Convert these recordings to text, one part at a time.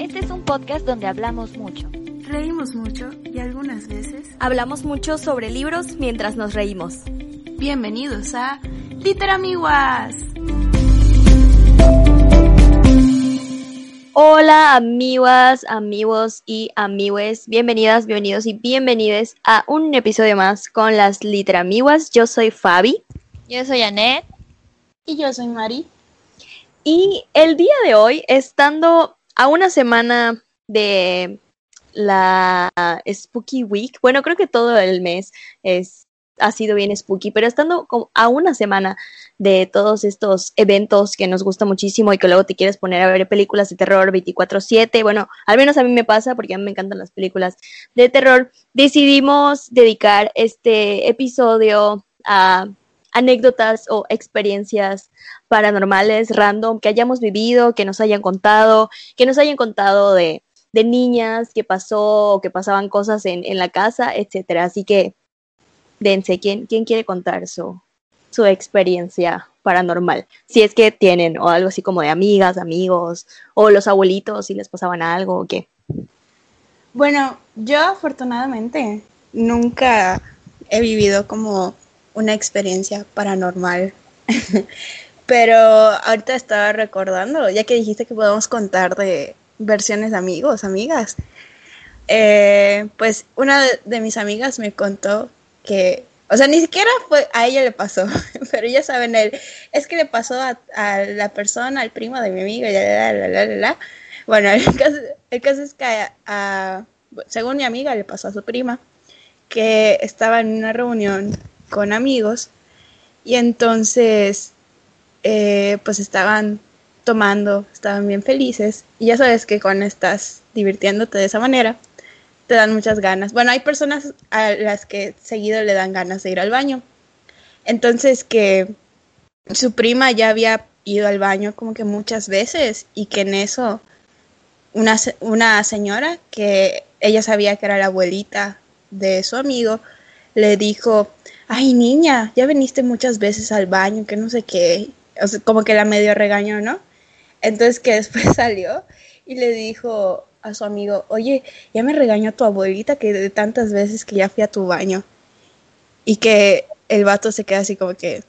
Este es un podcast donde hablamos mucho. Reímos mucho y algunas veces hablamos mucho sobre libros mientras nos reímos. Bienvenidos a Literamiguas. Hola amigas, amigos y amigues, bienvenidas, bienvenidos y bienvenides a un episodio más con las Literamiguas. Yo soy Fabi. Yo soy Anet. Y yo soy Mari. Y el día de hoy, estando a una semana de la Spooky Week, bueno, creo que todo el mes es ha sido bien spooky, pero estando a una semana de todos estos eventos que nos gusta muchísimo y que luego te quieres poner a ver películas de terror 24/7, bueno, al menos a mí me pasa porque a mí me encantan las películas de terror, decidimos dedicar este episodio a anécdotas o experiencias paranormales random que hayamos vivido, que nos hayan contado, que nos hayan contado de, de niñas, que pasó o que pasaban cosas en, en la casa, etcétera. Así que dense, ¿quién, quién quiere contar su, su experiencia paranormal? Si es que tienen, o algo así como de amigas, amigos, o los abuelitos, si les pasaban algo o qué. Bueno, yo afortunadamente nunca he vivido como una experiencia paranormal. Pero ahorita estaba recordando, ya que dijiste que podemos contar de versiones de amigos, amigas. Eh, pues una de mis amigas me contó que, o sea, ni siquiera fue, a ella le pasó, pero ya saben, él, es que le pasó a, la persona, al primo de mi amiga, la, la, la, la, Bueno, el caso es que, a, según mi amiga, le pasó a su prima, que estaba en una reunión con amigos y entonces, eh, pues estaban tomando, estaban bien felices y ya sabes que cuando estás divirtiéndote de esa manera, te dan muchas ganas. Bueno, hay personas a las que seguido le dan ganas de ir al baño. Entonces que su prima ya había ido al baño como que muchas veces y que en eso una, una señora que ella sabía que era la abuelita de su amigo le dijo, ay niña, ya viniste muchas veces al baño, que no sé qué, o sea, como que la medio regañó, ¿no? Entonces que después salió y le dijo, a su amigo, oye, ya me regañó tu abuelita que de tantas veces que ya fui a tu baño. Y que el vato se queda así como que,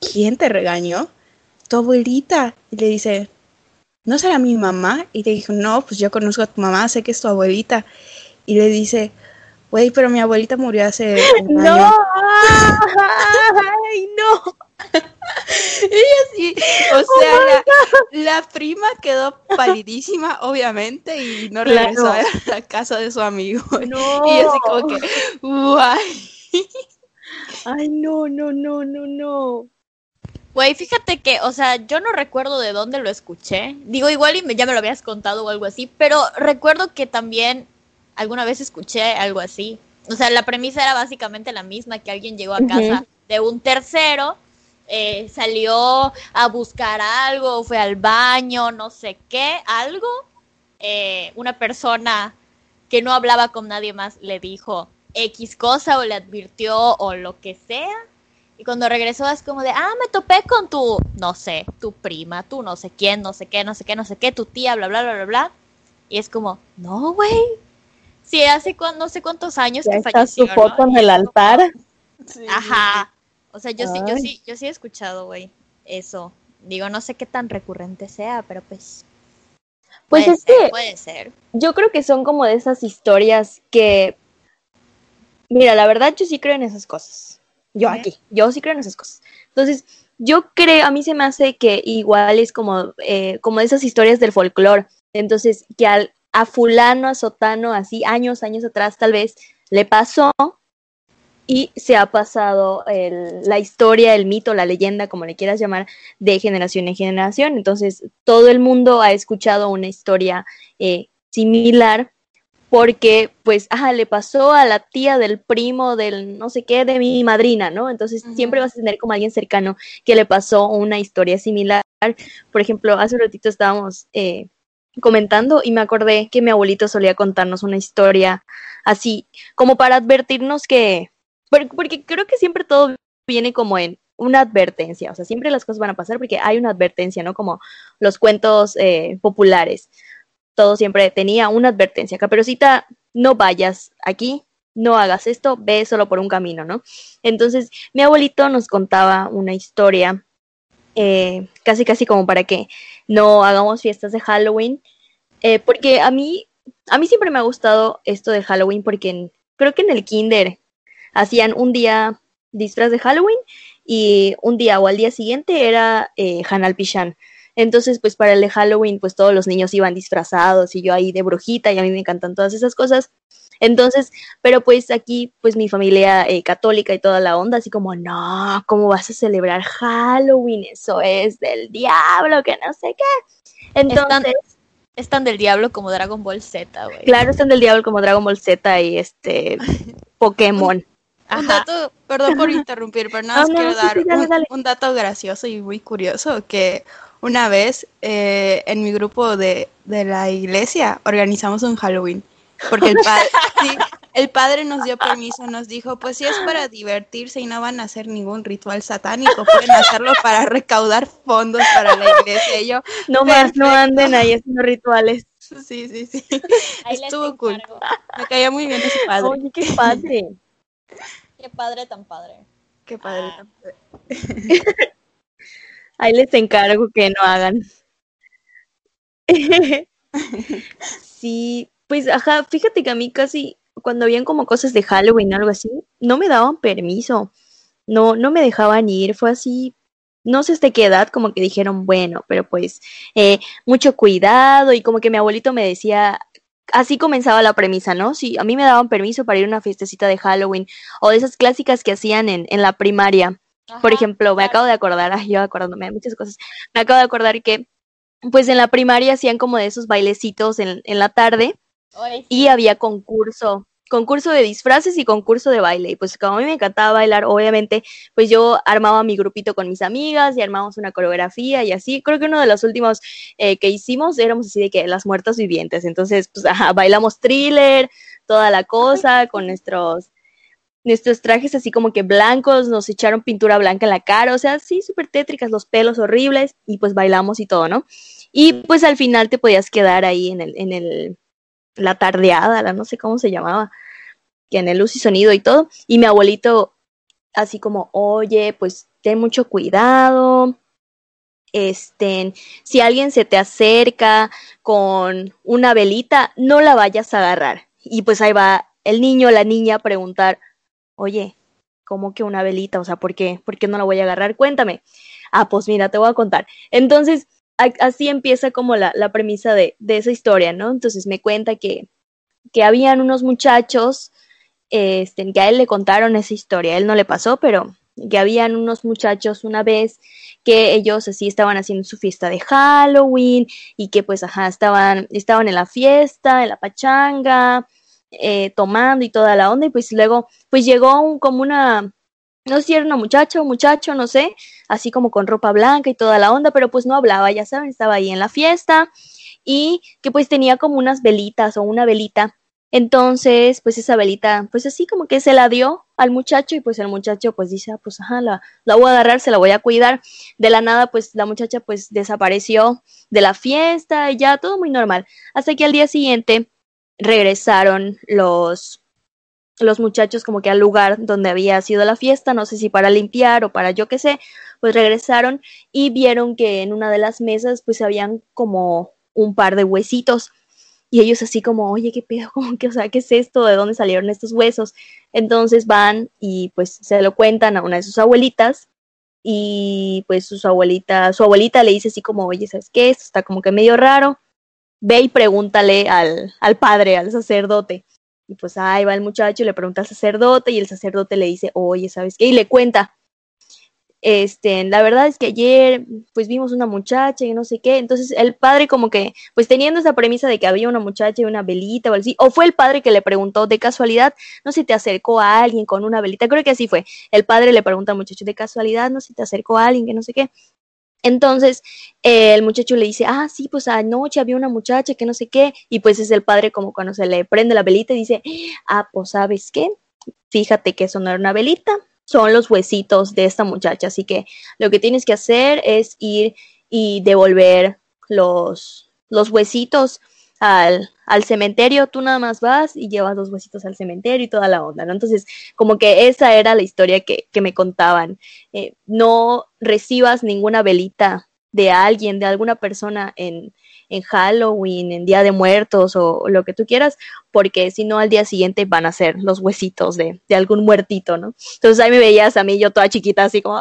¿quién te regañó? Tu abuelita. Y le dice, ¿no será mi mamá? Y le dijo, no, pues yo conozco a tu mamá, sé que es tu abuelita. Y le dice, güey, pero mi abuelita murió hace un no, año. ay, no. y así, o sea, la, la, prima quedó palidísima, obviamente, y no regresó claro. a la casa de su amigo. No. Y así como que, guay. Ay, no, no, no, no, no. Güey, fíjate que, o sea, yo no recuerdo de dónde lo escuché. Digo, igual y me, ya me lo habías contado o algo así, pero recuerdo que también alguna vez escuché algo así. O sea, la premisa era básicamente la misma, que alguien llegó a casa uh -huh. de un tercero eh, salió a buscar algo, fue al baño, no sé qué, algo. Eh, una persona que no hablaba con nadie más le dijo X cosa o le advirtió o lo que sea. Y cuando regresó es como de, ah, me topé con tu, no sé, tu prima, tú no sé quién, no sé qué, no sé qué, no sé qué, tu tía, bla, bla, bla, bla, bla. Y es como, no, güey. Sí, hace cu no sé cuántos años ya que está falleció. su foto ¿no? en el altar. Sí. Ajá. O sea, yo sí, yo sí, yo sí he escuchado, güey, eso. Digo, no sé qué tan recurrente sea, pero pues. Pues puede es ser, que Puede ser. yo creo que son como de esas historias que. Mira, la verdad, yo sí creo en esas cosas. Yo aquí, yo sí creo en esas cosas. Entonces, yo creo, a mí se me hace que igual es como, eh, como esas historias del folclore. Entonces, que al, a fulano, a sotano, así, años, años atrás, tal vez, le pasó y se ha pasado el- la historia, el mito, la leyenda, como le quieras llamar, de generación en generación. Entonces, todo el mundo ha escuchado una historia eh, similar porque, pues, ajá, le pasó a la tía del primo del no sé qué, de mi madrina, ¿no? Entonces, siempre vas a tener como alguien cercano que le pasó una historia similar. Por ejemplo, hace un ratito estábamos eh, comentando y me acordé que mi abuelito solía contarnos una historia así, como para advertirnos que, por- porque creo que siempre todo viene como en una advertencia, o sea, siempre las cosas van a pasar porque hay una advertencia, ¿no? Como los cuentos eh, populares. Todo siempre tenía una advertencia. Caperucita, no vayas aquí, no hagas esto, ve solo por un camino, ¿no? Entonces, mi abuelito nos contaba una historia, eh, casi casi como para que no hagamos fiestas de Halloween, eh, porque a mí, a mí siempre me ha gustado esto de Halloween, porque creo que en el kinder hacían un día disfraz de Halloween y un día o al día siguiente era eh, Hanal Pishan. Entonces, pues para el de Halloween, pues todos los niños iban disfrazados y yo ahí de brujita y a mí me encantan todas esas cosas. Entonces, pero pues aquí, pues mi familia eh, católica y toda la onda, así como, no, ¿cómo vas a celebrar Halloween? Eso es del diablo, que no sé qué. Entonces... Están, del diablo como Dragon Ball Z, güey. Claro, están del diablo como Dragon Ball Z y este Pokémon. Un dato, perdón por interrumpir, pero nada más quiero dar un, dato gracioso y muy curioso que una vez eh, en mi grupo de, de la iglesia organizamos un Halloween porque el padre, el padre nos dio permiso, nos dijo, pues si es para divertirse y no van a hacer ningún ritual satánico, pueden hacerlo para recaudar fondos para la iglesia. Y yo, no más, no anden ahí haciendo rituales. Sí, sí, sí. Estuvo cool. Me caía muy bien ese padre. Oye, qué padre. qué padre tan padre. Qué padre ah. tan padre. Ahí les encargo que no hagan. sí, pues, ajá, fíjate que a mí casi cuando habían como cosas de Halloween o algo así, no me daban permiso. No, no me dejaban ir. Fue así, no sé hasta qué edad, como que dijeron, bueno, pero pues eh, mucho cuidado y como que mi abuelito me decía, así comenzaba la premisa, ¿no? Si a mí me daban permiso para ir a una fiestecita de Halloween o de esas clásicas que hacían en, en la primaria. Por ejemplo, me acabo de acordar, ay, yo acordándome de muchas cosas, me acabo de acordar que pues en la primaria hacían como de esos bailecitos en, en la tarde y había concurso, concurso de disfraces y concurso de baile. Y pues como a mí me encantaba bailar, obviamente, pues yo armaba mi grupito con mis amigas y armábamos una coreografía y así. Creo que uno de los últimos eh, que hicimos éramos así de que las muertas vivientes. Entonces, pues ajá, bailamos thriller, toda la cosa con nuestros nuestros trajes así como que blancos, nos echaron pintura blanca en la cara, o sea, sí, súper tétricas, los pelos horribles, y pues bailamos y todo, ¿no? Y pues al final te podías quedar ahí en el, en el, la tardeada, la no sé cómo se llamaba, que en el luz y sonido y todo, y mi abuelito así como, oye, pues ten mucho cuidado, este, si alguien se te acerca con una velita, no la vayas a agarrar. Y pues ahí va el niño, la niña a preguntar, oye, ¿cómo que una velita? O sea, ¿por qué? ¿Por qué no la voy a agarrar? Cuéntame. Ah, pues mira, te voy a contar. Entonces, así empieza como la, la premisa de, de, esa historia, ¿no? Entonces me cuenta que, que habían unos muchachos, este, que a él le contaron esa historia, a él no le pasó, pero que habían unos muchachos una vez que ellos así estaban haciendo su fiesta de Halloween y que pues ajá, estaban, estaban en la fiesta, en la pachanga, eh, tomando y toda la onda y pues luego pues llegó un, como una no sé si era una muchacha o muchacho, no sé, así como con ropa blanca y toda la onda, pero pues no hablaba, ya saben, estaba ahí en la fiesta y que pues tenía como unas velitas o una velita. Entonces, pues esa velita, pues así como que se la dio al muchacho y pues el muchacho pues dice, ah, pues ajá, la, la voy a agarrar, se la voy a cuidar. De la nada, pues la muchacha pues desapareció de la fiesta y ya todo muy normal. Hasta que al día siguiente regresaron los los muchachos como que al lugar donde había sido la fiesta, no sé si para limpiar o para yo qué sé, pues regresaron y vieron que en una de las mesas pues habían como un par de huesitos y ellos así como, oye, qué pedo, como que, o sea, ¿qué es esto? ¿De dónde salieron estos huesos? Entonces van y pues se lo cuentan a una de sus abuelitas y pues su abuelita, su abuelita le dice así como, oye, ¿sabes qué? Esto está como que medio raro. Ve y pregúntale al, al padre, al sacerdote. Y pues ahí va el muchacho, le pregunta al sacerdote y el sacerdote le dice, oye, ¿sabes qué? Y le cuenta. Este, la verdad es que ayer pues vimos una muchacha y no sé qué, entonces el padre como que pues teniendo esa premisa de que había una muchacha y una velita o así, o fue el padre que le preguntó de casualidad, no si te acercó a alguien con una velita, creo que así fue, el padre le pregunta al muchacho de casualidad, no si te acercó a alguien que no sé qué, entonces eh, el muchacho le dice, ah, sí, pues anoche había una muchacha que no sé qué, y pues es el padre como cuando se le prende la velita y dice, ah, pues sabes qué, fíjate que eso no era una velita, son los huesitos de esta muchacha. Así que lo que tienes que hacer es ir y devolver los, los huesitos al, al cementerio, tú nada más vas y llevas los huesitos al cementerio y toda la onda, ¿no? Entonces, como que esa era la historia que, que me contaban. Eh, no recibas ninguna velita de alguien, de alguna persona en, en Halloween, en Día de Muertos o, lo que tú quieras, porque si no al día siguiente van a ser los huesitos de, de algún muertito, ¿no? Entonces ahí me veías a mí, yo toda chiquita, así como,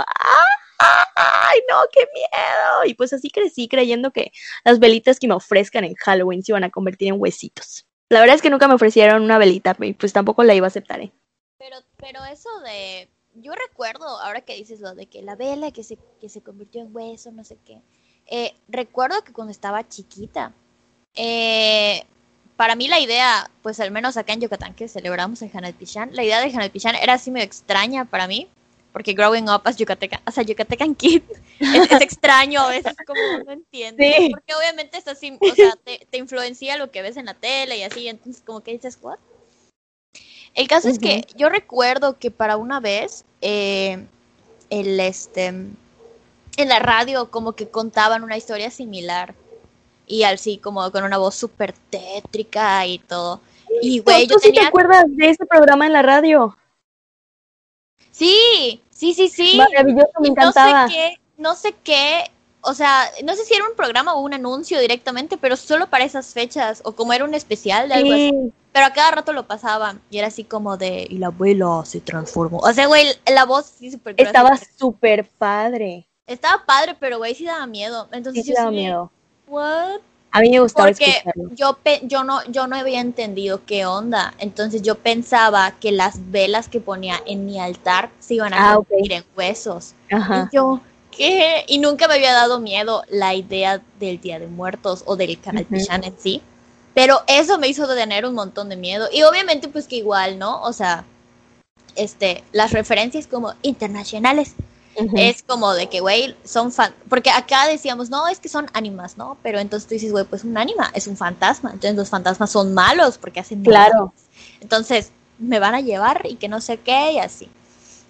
¡ay, no, qué miedo! Y pues así crecí creyendo que las velitas que me ofrezcan en Halloween se iban a convertir en huesitos. La verdad es que nunca me ofrecieron una velita, y pues tampoco la iba a aceptar, ¿eh? Pero, pero eso de, yo recuerdo, ahora que dices lo de que la vela que se, que se convirtió en hueso, no sé qué, eh, recuerdo que cuando estaba chiquita, eh, para mí la idea, pues al menos acá en Yucatán que celebramos el Hanel Pichán, la idea de Hanel Pichán era así medio extraña para mí, porque growing up as Yucatecan, o sea, Yucatecan kid, es, es, extraño, a veces como no entiendo, Sí. porque obviamente es así, o sea, te, te, influencia lo que ves en la tele y así, entonces como que dices, ¿what? El caso uh -huh. es que yo recuerdo que para una vez, eh, el este, en la radio como que contaban una historia similar y así como con una voz súper tétrica y todo. Y güey, ¿Tú, yo sí tenía... te acuerdas de ese programa en la radio? Sí, sí, sí, sí. Maravilloso, me encantaba. No sé qué, no sé qué, o sea, no sé si era un programa o un anuncio directamente, pero solo para esas fechas, o como era un especial de algo sí. así. Pero a cada rato lo pasaban, y era así como de, y la abuela se transformó. O sea, güey, la voz sí súper Estaba súper padre. Estaba padre, pero güey, sí daba miedo. Entonces sí, yo daba sí, miedo. ¿What? A mí me gustaba Porque escucharlo. yo, yo, no, yo no había entendido qué onda. Entonces yo pensaba que las velas que ponía en mi altar se iban a Ah, convertir en huesos. Ajá. Y yo, ¿qué? Y nunca me había dado miedo la idea del Día de Muertos o del Canal Ujú. Pichán en sí. Pero eso me hizo tener un montón de miedo. Y obviamente, pues que igual, ¿no? O sea, este, las referencias como internacionales Es como de que, güey, son fan... Porque acá decíamos, no, es que son ánimas, ¿no? Pero entonces tú dices, güey, pues un ánima es un fantasma. Entonces los fantasmas son malos porque hacen Claro. entonces, me van a llevar y que no sé qué y así.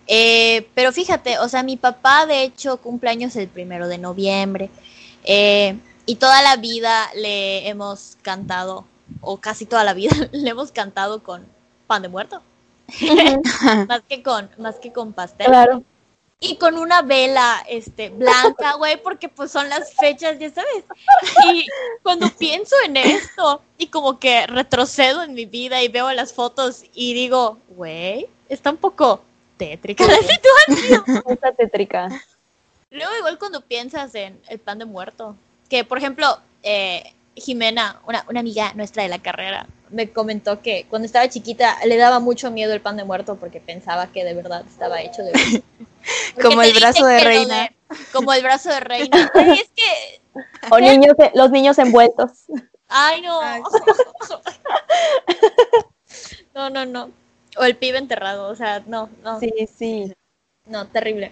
Eh, pero fíjate, o sea, mi papá de hecho cumpleaños el primero de noviembre eh, y toda la vida le hemos cantado, o casi toda la vida le hemos cantado con pan de muerto, más que con, más que con pastel. Claro. Y con una vela este, blanca, güey, porque pues son las fechas, ya sabes. Y cuando pienso en esto y como que retrocedo en mi vida y veo las fotos y digo, güey, está un poco tétrica la situación. Está tétrica. Luego igual cuando piensas en el pan de muerto, que por ejemplo, eh, Jimena, una, una amiga nuestra de la carrera, me comentó que cuando estaba chiquita le daba mucho miedo el pan de muerto porque pensaba que de verdad estaba hecho de Como el brazo de reina. como el brazo de reina. Ay, es que. O niños, los niños envueltos. Ay, no. Ay, No, no, no. O el pibe enterrado. O sea, no, no. Sí, sí. No, terrible.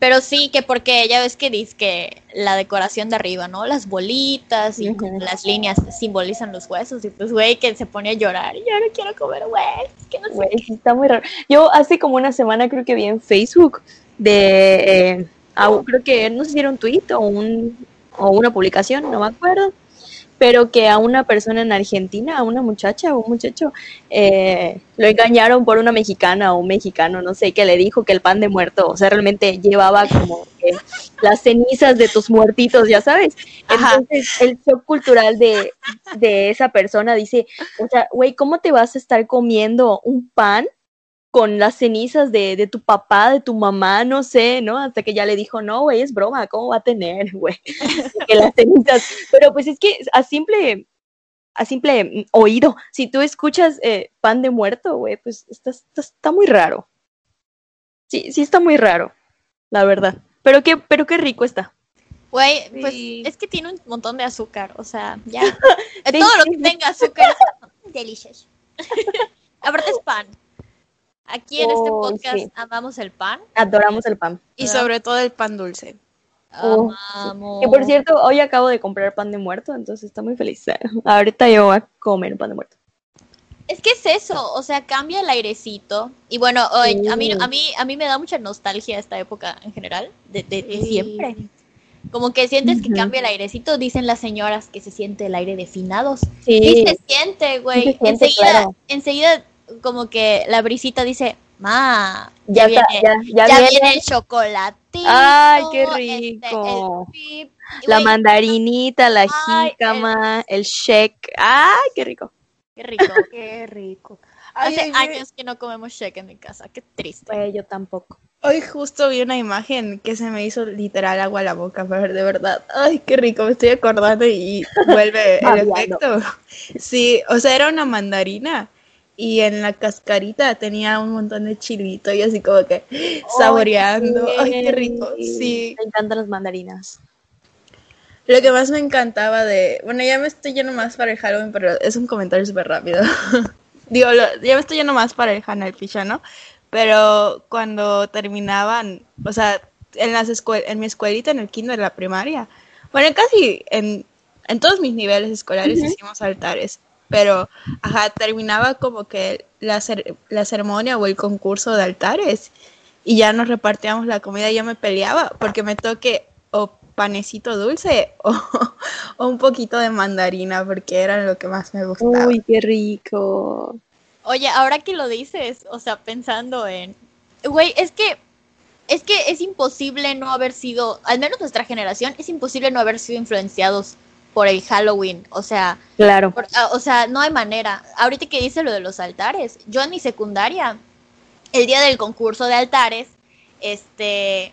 Pero sí, que porque ya ves que dice que la decoración de arriba, ¿no? Las bolitas y Ujú. las líneas simbolizan los huesos. Y pues, güey, que se pone a llorar. Y yo no quiero comer huesos. Que no sé Güey, está muy raro. Yo hace como una semana creo que vi en Facebook de, eh, a- creo que no sé si era un tweet o, un, o una publicación, no me acuerdo, pero que a una persona en Argentina, a una muchacha o un muchacho, eh, lo engañaron por una mexicana o un mexicano, no sé, que le dijo que el pan de muerto, o sea, realmente llevaba como las cenizas de tus muertitos, ya sabes. Ajá. Entonces, el shock cultural de, de esa persona dice, o sea, güey, ¿cómo te vas a estar comiendo un pan con las cenizas de, de tu papá, de tu mamá, no sé, ¿no? Hasta que ya le dijo, no, güey, es broma, ¿cómo va a tener, güey? que las cenizas. Pero pues es que a simple, a simple oído, si tú escuchas eh, pan de muerto, güey, pues está, está, está muy raro. Sí, sí está muy raro, la verdad. Pero qué, pero qué rico está. Güey, pues Sí. es que tiene un montón de azúcar, o sea, ya. Todo lo que tenga azúcar es delicious. Aparte es pan. Aquí en este Oh, podcast sí. amamos el pan. Adoramos el pan. Y sobre todo el pan dulce. Oh, Amamos. Que por cierto, hoy acabo de comprar pan de muerto, entonces está muy feliz. Ahorita yo voy a comer pan de muerto. Es que es eso, o sea, cambia el airecito. Y bueno, oye, a, mí, Sí. a, mí, a mí me da mucha nostalgia esta época en general, de, de- de Sí. siempre. Como que sientes que Ujú. cambia el airecito, dicen las señoras que se siente el aire de finados. Sí, Sí, se siente, güey. Sí enseguida, claro. enseguida, como que la brisita dice, ma, ya, ya, está, viene, ya, ya ya viene viene el chocolatito. Ay, qué este, rico. el pip". Y, la mandarinita, la Ay, jícama, el shake. Ay, qué rico. Qué rico. Qué rico. Hace Ay, ay, años que no comemos shake en mi casa, qué triste. Pues yo tampoco. Hoy justo vi una imagen que se me hizo literal agua a la boca, pero de verdad, ay, qué rico, me estoy acordando y vuelve el efecto. Sí, o sea, era una mandarina y en la cascarita tenía un montón de chilito y así como que saboreando. Ay, qué rico, sí. Me encantan las mandarinas. Lo que más me encantaba de, bueno, ya me estoy yendo más para el Halloween, pero es un comentario súper rápido. Digo, lo- ya me estoy yendo más para el Hannah Fisha, ¿no? Pero cuando terminaban, o sea, en las escue- en mi escuelita, en el kinder de la primaria, bueno, casi en, en todos mis niveles escolares hicimos altares, pero, ajá, terminaba como que la, cer- la ceremonia o el concurso de altares y ya nos repartíamos la comida y yo me peleaba porque me toque o panecito dulce o, o un poquito de mandarina porque era lo que más me gustaba. Uy, qué rico. Oye, ahora que lo dices, o sea, pensando en, güey, es que es que es imposible no haber sido, al menos nuestra generación, es imposible no haber sido influenciados por el Halloween, o sea, Claro. por- ah, o sea, no hay manera. Ahorita que dice lo de los altares, yo en mi secundaria, el día del concurso de altares, este,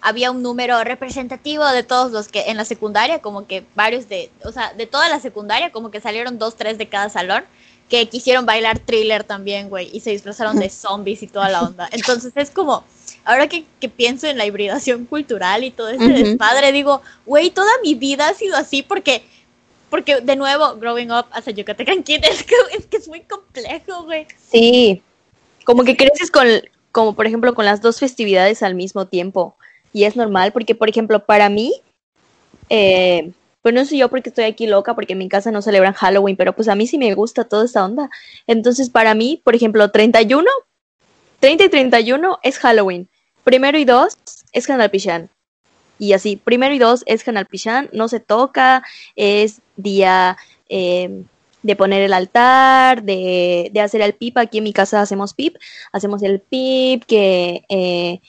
había un número representativo de todos los que en la secundaria, como que varios de, o sea, de toda la secundaria, como que salieron dos, tres de cada salón, que quisieron bailar thriller también, güey, y se disfrazaron de zombies y toda la onda. Entonces es como, ahora que, que pienso en la hibridación cultural y todo ese Ujú. desmadre, digo, güey, toda mi vida ha sido así porque porque de nuevo, growing up as a Yucatecan kid es que es, que es muy complejo, güey. Sí. Como que creces con, como por ejemplo, con las dos festividades al mismo tiempo. Y es normal, porque por ejemplo, para mí, eh, pues no sé yo porque estoy aquí loca, porque en mi casa no celebran Halloween, pero pues a mí sí me gusta toda esta onda. Entonces, para mí, por ejemplo, 31, 30 y 31 es Halloween. Primero y dos es Hanalpishan. Y así, primero y dos es Hanalpishan, no se toca, es día eh, de poner el altar, de, de hacer el pip. Aquí en mi casa hacemos pip, hacemos el pip, que eh,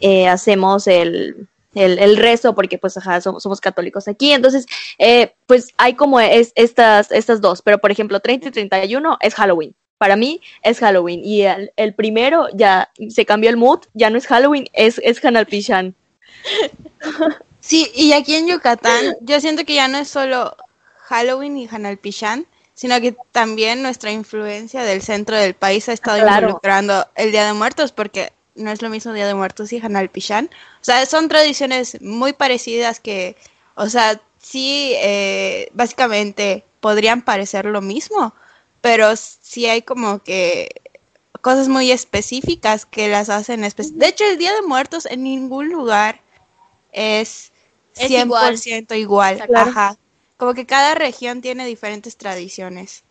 eh, hacemos el, el, el rezo, porque pues ajá, somos, somos católicos aquí. Entonces, eh, pues hay como es, estas, estas dos, pero por ejemplo, 30 y 31 es Halloween. Para mí es Halloween. Y el, el primero ya se cambió el mood, ya no es Halloween, es, es Hanalpishan. Sí, y aquí en Yucatán, yo siento que ya no es solo Halloween y Hanalpishan, sino que también nuestra influencia del centro del país ha estado Claro. involucrando el Día de Muertos, porque no es lo mismo Día de Muertos y Hanalpishan. O sea, son tradiciones muy parecidas que, o sea, sí, eh, básicamente podrían parecer lo mismo, pero sí hay como que cosas muy específicas que las hacen especi- De hecho, el Día de Muertos en ningún lugar es Es 100% igual. Exacto. Ajá. Como que cada región tiene diferentes tradiciones.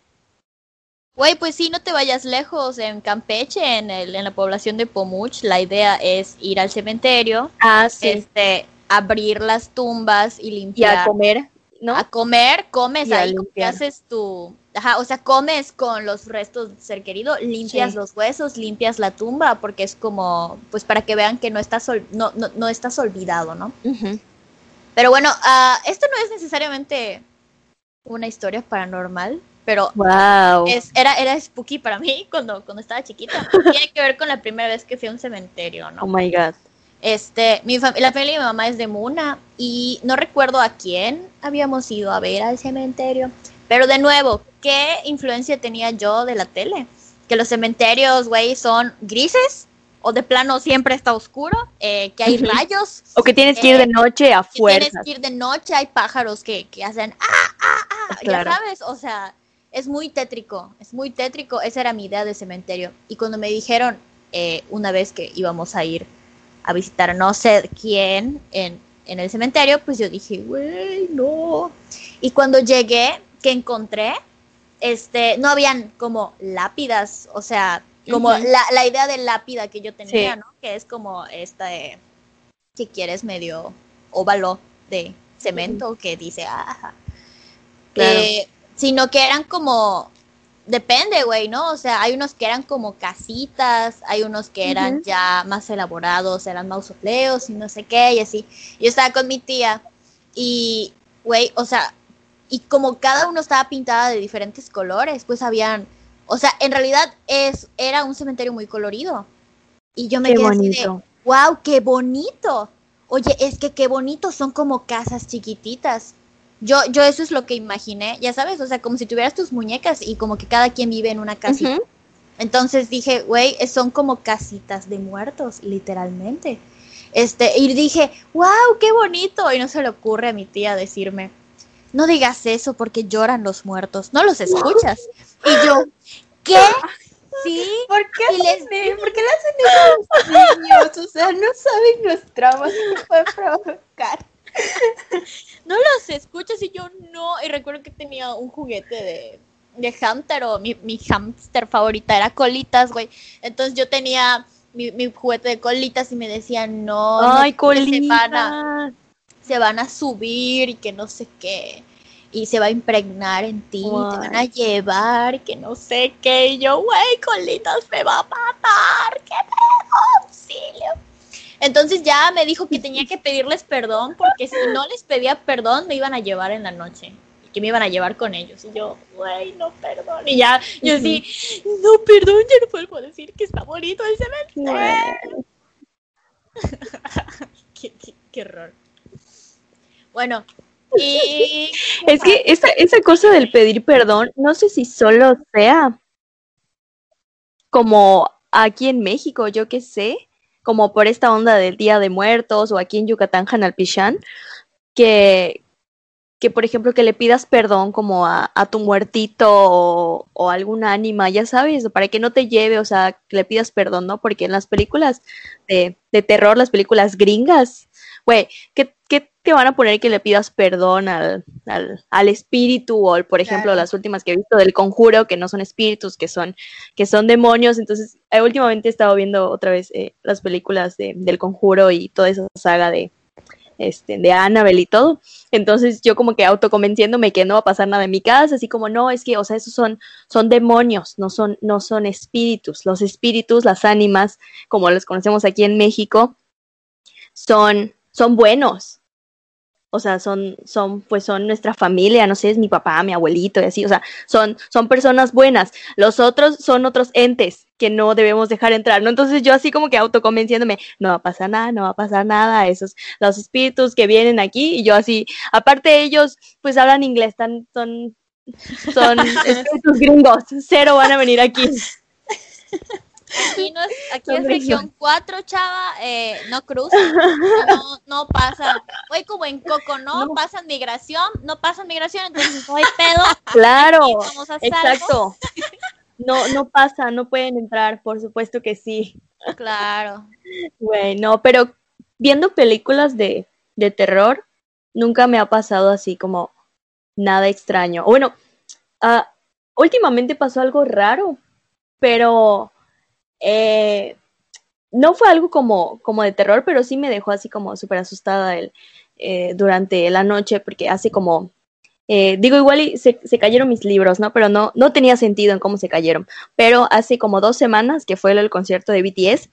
Güey, pues sí, no te vayas lejos. En Campeche, en, el, en la población de Pomuch, la idea es ir al cementerio, Ah, sí. este, abrir las tumbas y y limpiar. a comer, ¿no? A comer, comes Y ahí, como que limpiar. haces tu... Ajá, o sea, comes con los restos del ser querido, limpias Sí. los huesos, limpias la tumba, porque es como, pues para que vean que no estás, no, no, no estás olvidado, ¿no? Pero bueno, ah, esto no es necesariamente una historia paranormal, pero Wow. es, era, era spooky para mí cuando, cuando estaba chiquita. Tiene que ver con la primera vez que fui a un cementerio, ¿no? Oh my god. Este, mi fam- la familia de mi mamá es de Muna y no recuerdo a quién habíamos ido a ver al cementerio. Pero de nuevo, ¿qué influencia tenía yo de la tele? Que los cementerios, güey, son grises o de plano siempre está oscuro, eh, que hay rayos, O que tienes que ir Eh, de noche a que tienes que ir de noche, hay pájaros que, que hacen ah, ah, ah, Claro. ya sabes, o sea, es muy tétrico, es muy tétrico, esa era mi idea de cementerio. Y cuando me dijeron eh, una vez que íbamos a ir a visitar no sé quién en, en el cementerio, pues yo dije, güey, no. Y cuando llegué, que encontré, este, no habían como lápidas, o sea, como la, la, idea de lápida que yo tenía, ¿no? Que es como esta, de, si quieres, medio óvalo de cemento que dice, ajá. Eh, sino que eran como, depende, güey, ¿no? O sea, hay unos que eran como casitas, hay unos que eran ya más elaborados, eran mausoleos y no sé qué, y así. Yo estaba con mi tía y, güey, o sea, y como cada uno estaba pintada de diferentes colores, pues habían o sea, en realidad es, era un cementerio muy colorido. Y yo me quedé así de, wow, qué bonito. Oye, es que qué bonito, son como casas chiquititas. Yo, yo eso es lo que imaginé, ya sabes, o sea, como si tuvieras tus muñecas y como que cada quien vive en una casita. Entonces dije, güey, son como casitas de muertos, literalmente. Este, y dije, wow, qué bonito. Y no se le ocurre a mi tía decirme, no digas eso porque lloran los muertos, no los escuchas. Y yo, ¿qué? Sí. ¿Por qué, les... ¿Por qué le hacen eso a los niños? O sea, no saben los traumas que pueden provocar. No los escuchas y yo no. Y recuerdo que tenía un juguete de, de hamster o mi, mi hamster favorita era colitas, güey. Entonces yo tenía mi, mi, juguete de colitas y me decían, no, Ay, no colitas se van a subir y que no sé qué, y se va a impregnar en ti, te van a llevar, que no sé qué, y yo, güey, colitas me va a matar, qué pedo, auxilio. Entonces ya me dijo que tenía que pedirles perdón, porque si no les pedía perdón, me iban a llevar en la noche que me iban a llevar con ellos. Y yo, güey, no, perdón. Y ya, yo sí, no, perdón, ya no puedo decir que está bonito el cementerio. qué, qué, qué horror. Bueno, y... es que esa, esa cosa del pedir perdón, no sé si solo sea como aquí en México, yo qué sé, como por esta onda del Día de Muertos o aquí en Yucatán, Janalpichán, que, que por ejemplo que le pidas perdón como a, a tu muertito o, o, alguna ánima, ya sabes, para que no te lleve, o sea, que le pidas perdón, ¿no? Porque en las películas de, de terror, las películas gringas, güey, ¿qué, ¿qué, te van a poner que le pidas perdón al, al, al espíritu o, por ejemplo, las últimas que he visto del conjuro, que no son espíritus, que son, que son demonios? Entonces, eh, últimamente he estado viendo otra vez eh, las películas de, del conjuro y toda esa saga de, este, de Annabelle y todo. Entonces yo como que autoconvenciéndome que no va a pasar nada en mi casa, así como no, es que, o sea, esos son, son demonios, no son, no son espíritus. Los espíritus, las ánimas, como los conocemos aquí en México, son, son buenos. O sea, son, son, pues son nuestra familia, no sé, es mi papá, mi abuelito y así, o sea, son, son personas buenas. Los otros son otros entes que no debemos dejar entrar, ¿no? Entonces yo así como que autoconvenciéndome, no va a pasar nada, no va a pasar nada, esos, los espíritus que vienen aquí, y yo así, aparte ellos, pues hablan inglés, tan, son, son espíritus gringos, cero van a venir aquí. Aquí, no es, aquí es región 4, chava, eh, no cruza, no, no pasa. Hoy como en Coco, ¿no? no. Pasan migración, no pasan migración, entonces no hay pedo. Claro, exacto. No, no pasa, no pueden entrar, por supuesto que sí. Claro. Bueno, pero viendo películas de, de terror, nunca me ha pasado así como nada extraño. Bueno, uh, últimamente pasó algo raro, pero eh, no fue algo como, como de terror, pero sí me dejó así como súper asustada el, eh, durante la noche, porque hace como, eh, digo, igual se, cayeron mis libros, ¿no? Pero no, no tenía sentido en cómo se cayeron. Pero hace como dos semanas, que fue el concierto de BTS,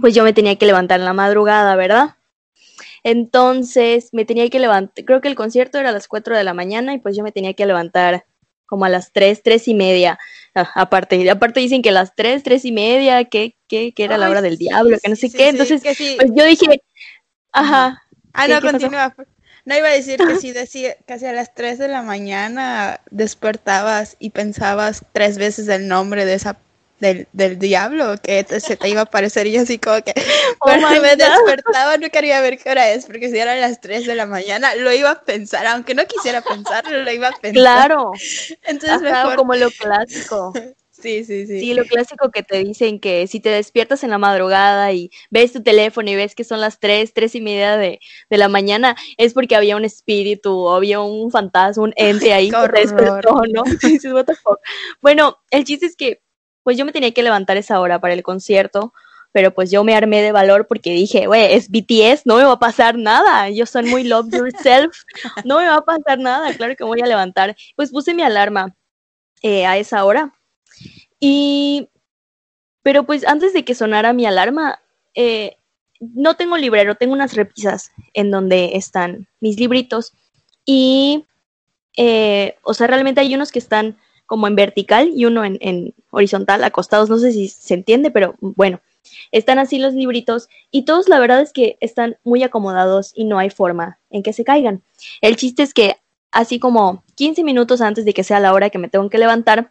pues yo me tenía que levantar en la madrugada, ¿verdad? Entonces me tenía que levantar, creo que el concierto era a las 4 de la mañana y pues yo me tenía que levantar como a las 3, 3 y media. Ah, aparte, aparte dicen que a las 3, 3 y media, que, que, que era Ay, la hora del diablo, que no sé sí, qué. sí, Entonces, sí. pues yo dije, ajá. Ah, ¿qué- no, pasó? continúa. No iba a decir que sí, decía, casi a las 3 de la mañana despertabas y pensabas tres veces el nombre de esa del, del diablo que te- se te iba a aparecer y yo así como que Oh cuando me God. despertaba no quería ver qué hora es porque si eran las 3 de la mañana lo iba a pensar aunque no quisiera pensarlo lo iba a pensar Claro, entonces ajá, mejor como lo clásico. Sí, sí, sí. Sí, lo clásico que te dicen que si te despiertas en la madrugada y ves tu teléfono y ves que son las 3, 3 y media de, de la mañana, es porque había un espíritu había un fantasma, un ente ahí que te despertó. ¿no? Y dices, "What the fuck?". Bueno, el chiste es que pues yo me tenía que levantar esa hora para el concierto, pero pues yo me armé de valor porque dije, güey, es BTS, no me va a pasar nada, yo soy muy love yourself, no me va a pasar nada, claro que voy a levantar. Pues puse mi alarma eh, a esa hora. Y, pero pues antes de que sonara mi alarma, eh, no tengo librero, tengo unas repisas en donde están mis libritos. Y, eh, o sea, realmente hay unos que están como en vertical y uno en, horizontal, acostados, no sé si se entiende, pero bueno, están así los libritos y todos la verdad es que están muy acomodados y no hay forma en que se caigan. El chiste es que así como 15 minutos antes de que sea la hora que me tengo que levantar,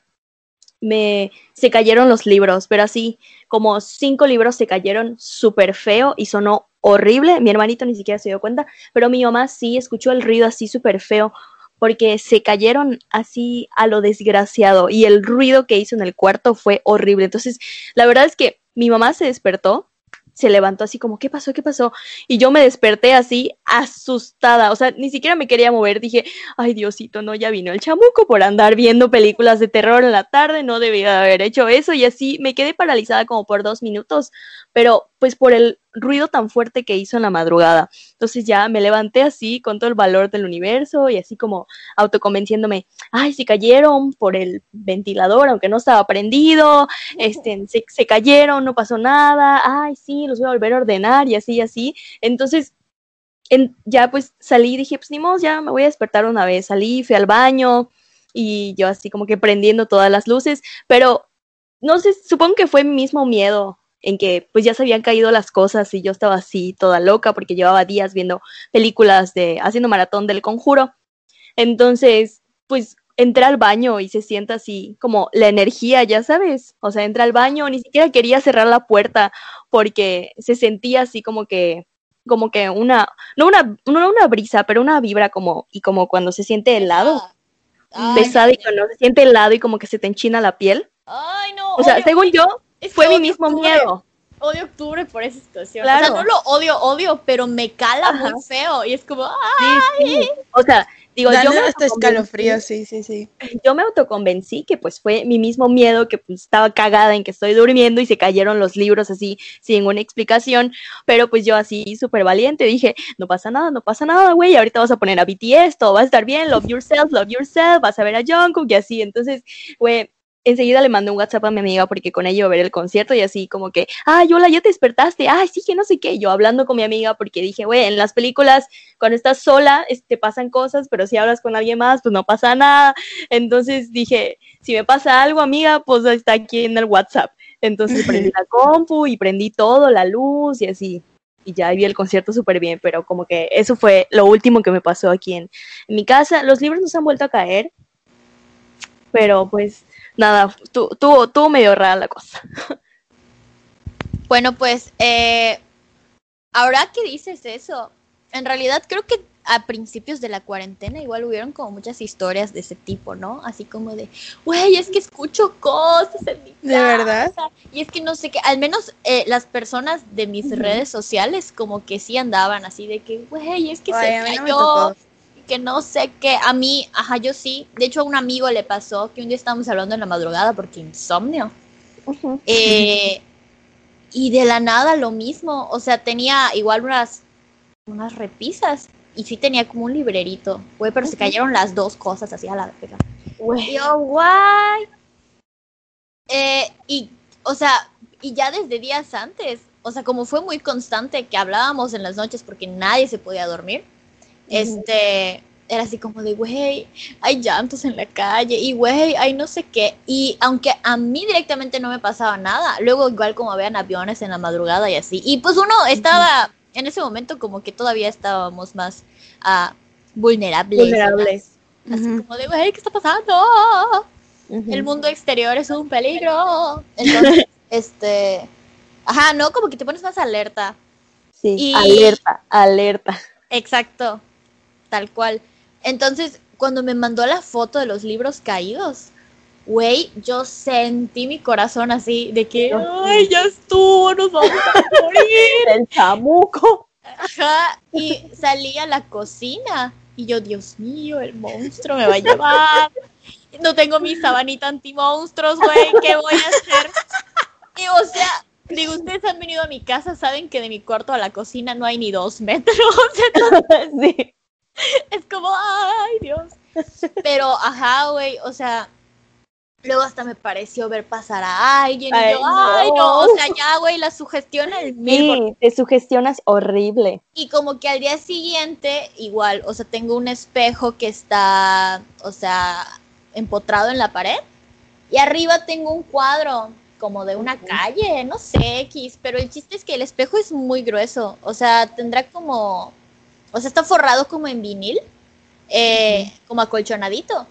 me se cayeron los libros, pero así como cinco libros se cayeron súper feo y sonó horrible. Mi hermanito ni siquiera se dio cuenta, pero mi mamá sí escuchó el ruido así súper feo porque se cayeron así a lo desgraciado y el ruido que hizo en el cuarto fue horrible. Entonces, la verdad es que mi mamá se despertó, se levantó así como, ¿qué pasó? ¿Qué pasó? Y yo me desperté así asustada, o sea, ni siquiera me quería mover, dije, ay Diosito, no, ya vino el chamuco por andar viendo películas de terror en la tarde, no debía haber hecho eso y así me quedé paralizada como por dos minutos, pero pues por el ruido tan fuerte que hizo en la madrugada. Entonces ya me levanté así con todo el valor del universo y así como autoconvenciéndome, ay, se cayeron por el ventilador, aunque no estaba prendido, este, se, se cayeron, no pasó nada, ay, sí, los voy a volver a ordenar y así y así. Entonces en, ya pues salí y dije, pues ni modo, ya me voy a despertar una vez. Salí, fui al baño y yo así como que prendiendo todas las luces, pero no sé, supongo que fue mi mismo miedo en que pues ya se habían caído las cosas y yo estaba así toda loca porque llevaba días viendo películas de haciendo maratón del conjuro. Entonces, pues entré al baño y se sienta así como la energía, ya sabes, o sea, entra al baño, ni siquiera quería cerrar la puerta porque se sentía así como que como que una no una no una brisa, pero una vibra como y como cuando se siente helado, Ay, pesado y cuando se siente helado y como que se te enchina la piel. Ay, no. O sea, según yo, es fue mi mismo octubre. miedo. Odio octubre por esa situación. Claro. O sea, no lo odio, odio, pero me cala Ajá. muy feo. Y es como, Sí, sí. O sea, digo, yo me, hasta escalofríos, sí, sí, sí. yo me autoconvencí que pues fue mi mismo miedo, que pues estaba cagada en que estoy durmiendo y se cayeron los libros así sin una explicación, pero pues yo así súper valiente dije, no pasa nada, no pasa nada, güey, ahorita vas a poner a BTS, todo va a estar bien, love yourself, love yourself, vas a ver a Jungkook y así, entonces, güey, enseguida le mandé un WhatsApp a mi amiga porque con ella iba a ver el concierto y así como que, ay, hola, ya te despertaste, ay, sí, que no sé qué, yo hablando con mi amiga porque dije, güey, en las películas cuando estás sola es- te pasan cosas, pero si hablas con alguien más, pues no pasa nada, entonces dije, si me pasa algo, amiga, pues está aquí en el WhatsApp, entonces prendí la compu y prendí todo, la luz y así. Y ya vi el concierto súper bien, pero como que eso fue lo último que me pasó aquí en, en mi casa. Los libros nos han vuelto a caer, pero pues nada, tu- tuvo, tuvo medio rara la cosa. Bueno, pues, eh, ahora que dices eso, en realidad creo que a principios de la cuarentena igual hubieron como muchas historias de ese tipo, ¿no? Así como de, güey, es que escucho cosas en mi ¿De casa". verdad? Y es que no sé qué, al menos eh, las personas de mis redes sociales como que sí andaban así de que, güey, es que Ay, se cayó, que no sé qué. A mí, ajá, yo sí. De hecho, a un amigo le pasó que un día estábamos hablando en la madrugada porque insomnio. Eh, y de la nada lo mismo. O sea, tenía igual unas, unas repisas. Y sí tenía como un librerito. Güey, pero se cayeron las dos cosas así a la vez. Y yo, guay. Eh, y, o sea, y ya desde días antes, o sea, como fue muy constante que hablábamos en las noches porque nadie se podía dormir, este, era así como de, güey, hay llantos en la calle y, güey, hay no sé qué. Y aunque a mí directamente no me pasaba nada, luego igual como vean aviones en la madrugada y así. Y pues uno estaba, en ese momento como que todavía estábamos más ah, vulnerables. Vulnerables. Así como de, güey, ¿qué está pasando? El mundo exterior es un peligro. Entonces, este, ajá, no, como que te pones más alerta. Sí, y- alerta, alerta. Exacto, tal cual. Entonces, cuando me mandó la foto de los libros caídos, Güey, yo sentí mi corazón así, de que, ay, ya estuvo, nos vamos a morir. El chamuco. Ajá, y salí a la cocina y yo, Dios mío, el monstruo me va a llevar. No tengo mi sabanita anti-monstruos, güey, ¿qué voy a hacer? Y o sea, digo, ustedes han venido a mi casa, saben que de mi cuarto a la cocina no hay ni dos metros. sí. Es como, ay, Dios. Pero, ajá, güey, o sea, luego hasta me pareció ver pasar a alguien Ay, y yo, ay, no, no. o sea, ya, güey, la sugestión al mil Sí, te sugestionas horrible. Y como que al día siguiente, igual, o sea, tengo un espejo que está, o sea, empotrado en la pared. Y arriba tengo un cuadro como de una calle, no sé, X. Pero el chiste es que el espejo es muy grueso. O sea, tendrá como, o sea, está forrado como en vinil, eh, como acolchonadito.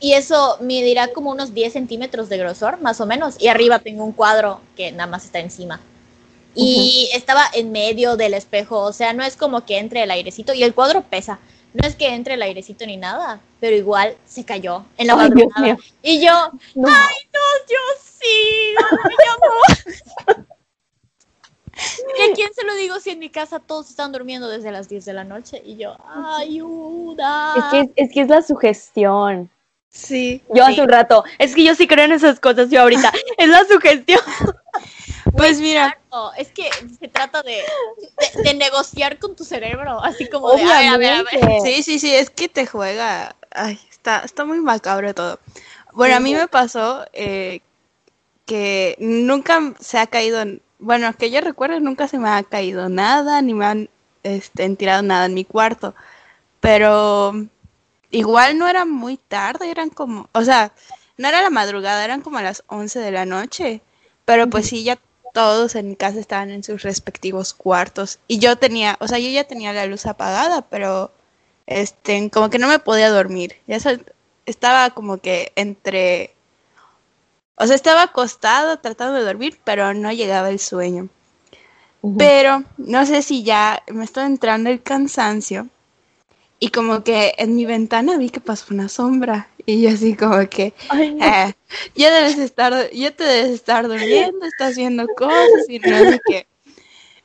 Y eso medirá como unos 10 centímetros de grosor, más o menos. Y arriba tengo un cuadro que nada más está encima. Y estaba en medio del espejo, o sea, no es como que entre el airecito. Y el cuadro pesa. No es que entre el airecito ni nada, pero igual se cayó en la madrugada. Y yo, No. ay, no, yo sí, mi amor. ¿Y a quién se lo digo si en mi casa todos están durmiendo desde las 10 de la noche? Y yo, ayuda. Es que es, que es la sugestión. Sí. Yo Sí. hace un rato. Es que yo sí creo en esas cosas yo ahorita. es la sugestión. Pues mira, No, es que se trata de, de, de negociar con tu cerebro, así como de, a ver, a ver, a ver. Obviamente. sí, sí, sí, es que te juega. Ay, está, está muy macabro todo. Bueno, a mí me pasó eh, que nunca se ha caído, bueno, que yo recuerdo, nunca se me ha caído nada, ni me han este, tirado nada en mi cuarto. Pero igual no era muy tarde, eran como, o sea, no era la madrugada, eran como a las 11 de la noche. Pero pues sí, ya todos en mi casa estaban en sus respectivos cuartos. Y yo tenía, o sea, yo ya tenía la luz apagada, pero este, como que no me podía dormir. Ya estaba como que entre, o sea, estaba acostado tratando de dormir, pero no llegaba el sueño. Pero no sé si ya me está entrando el cansancio. Y como que en mi ventana vi que pasó una sombra. Y yo así como que, Ay, no. "Ah, ya debes estar, ya te debes estar durmiendo, estás viendo cosas y no sé qué.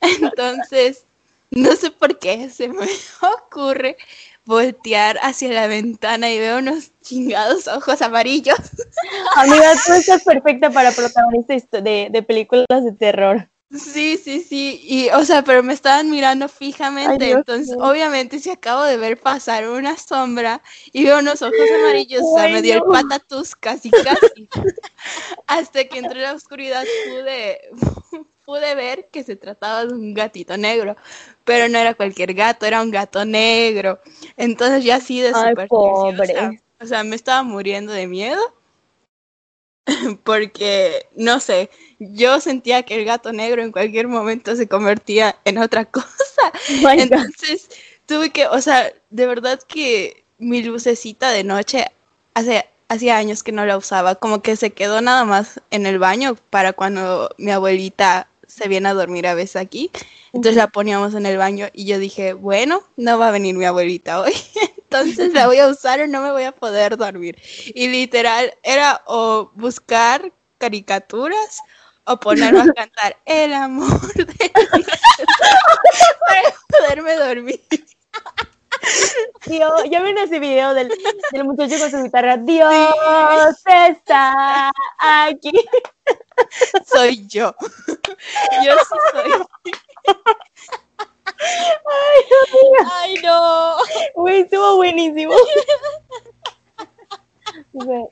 Entonces, no sé por qué se me ocurre voltear hacia la ventana y veo unos chingados ojos amarillos. Amiga, tú estás perfecta para protagonista de, de películas de terror. Sí, sí, sí, y o sea, pero me estaban mirando fijamente, Ay, entonces obviamente si acabo de ver pasar una sombra y veo unos ojos amarillos, o sea, me dio el patatús casi, casi, hasta que entre la oscuridad pude, pude ver que se trataba de un gatito negro, pero no era cualquier gato, era un gato negro, entonces ya así de supersticiosa, pobre. o sea, me estaba muriendo de miedo porque, no sé, yo sentía que el gato negro en cualquier momento se convertía en otra cosa. God. Entonces tuve que, o sea, de verdad que mi lucecita de noche hace hacía años que no la usaba, como que se quedó nada más en el baño para cuando mi abuelita se viene a dormir a veces aquí. Entonces la poníamos en el baño y yo dije, bueno, no va a venir mi abuelita hoy. Entonces la voy a usar o no me voy a poder dormir. Y literal era o buscar caricaturas o ponerme a cantar el amor de para poderme dormir. Dios, ya ven ese video del, del muchacho con su guitarra. Dios está aquí. Soy yo. Yo sí soy. Ay, no. Güey, estuvo buenísimo.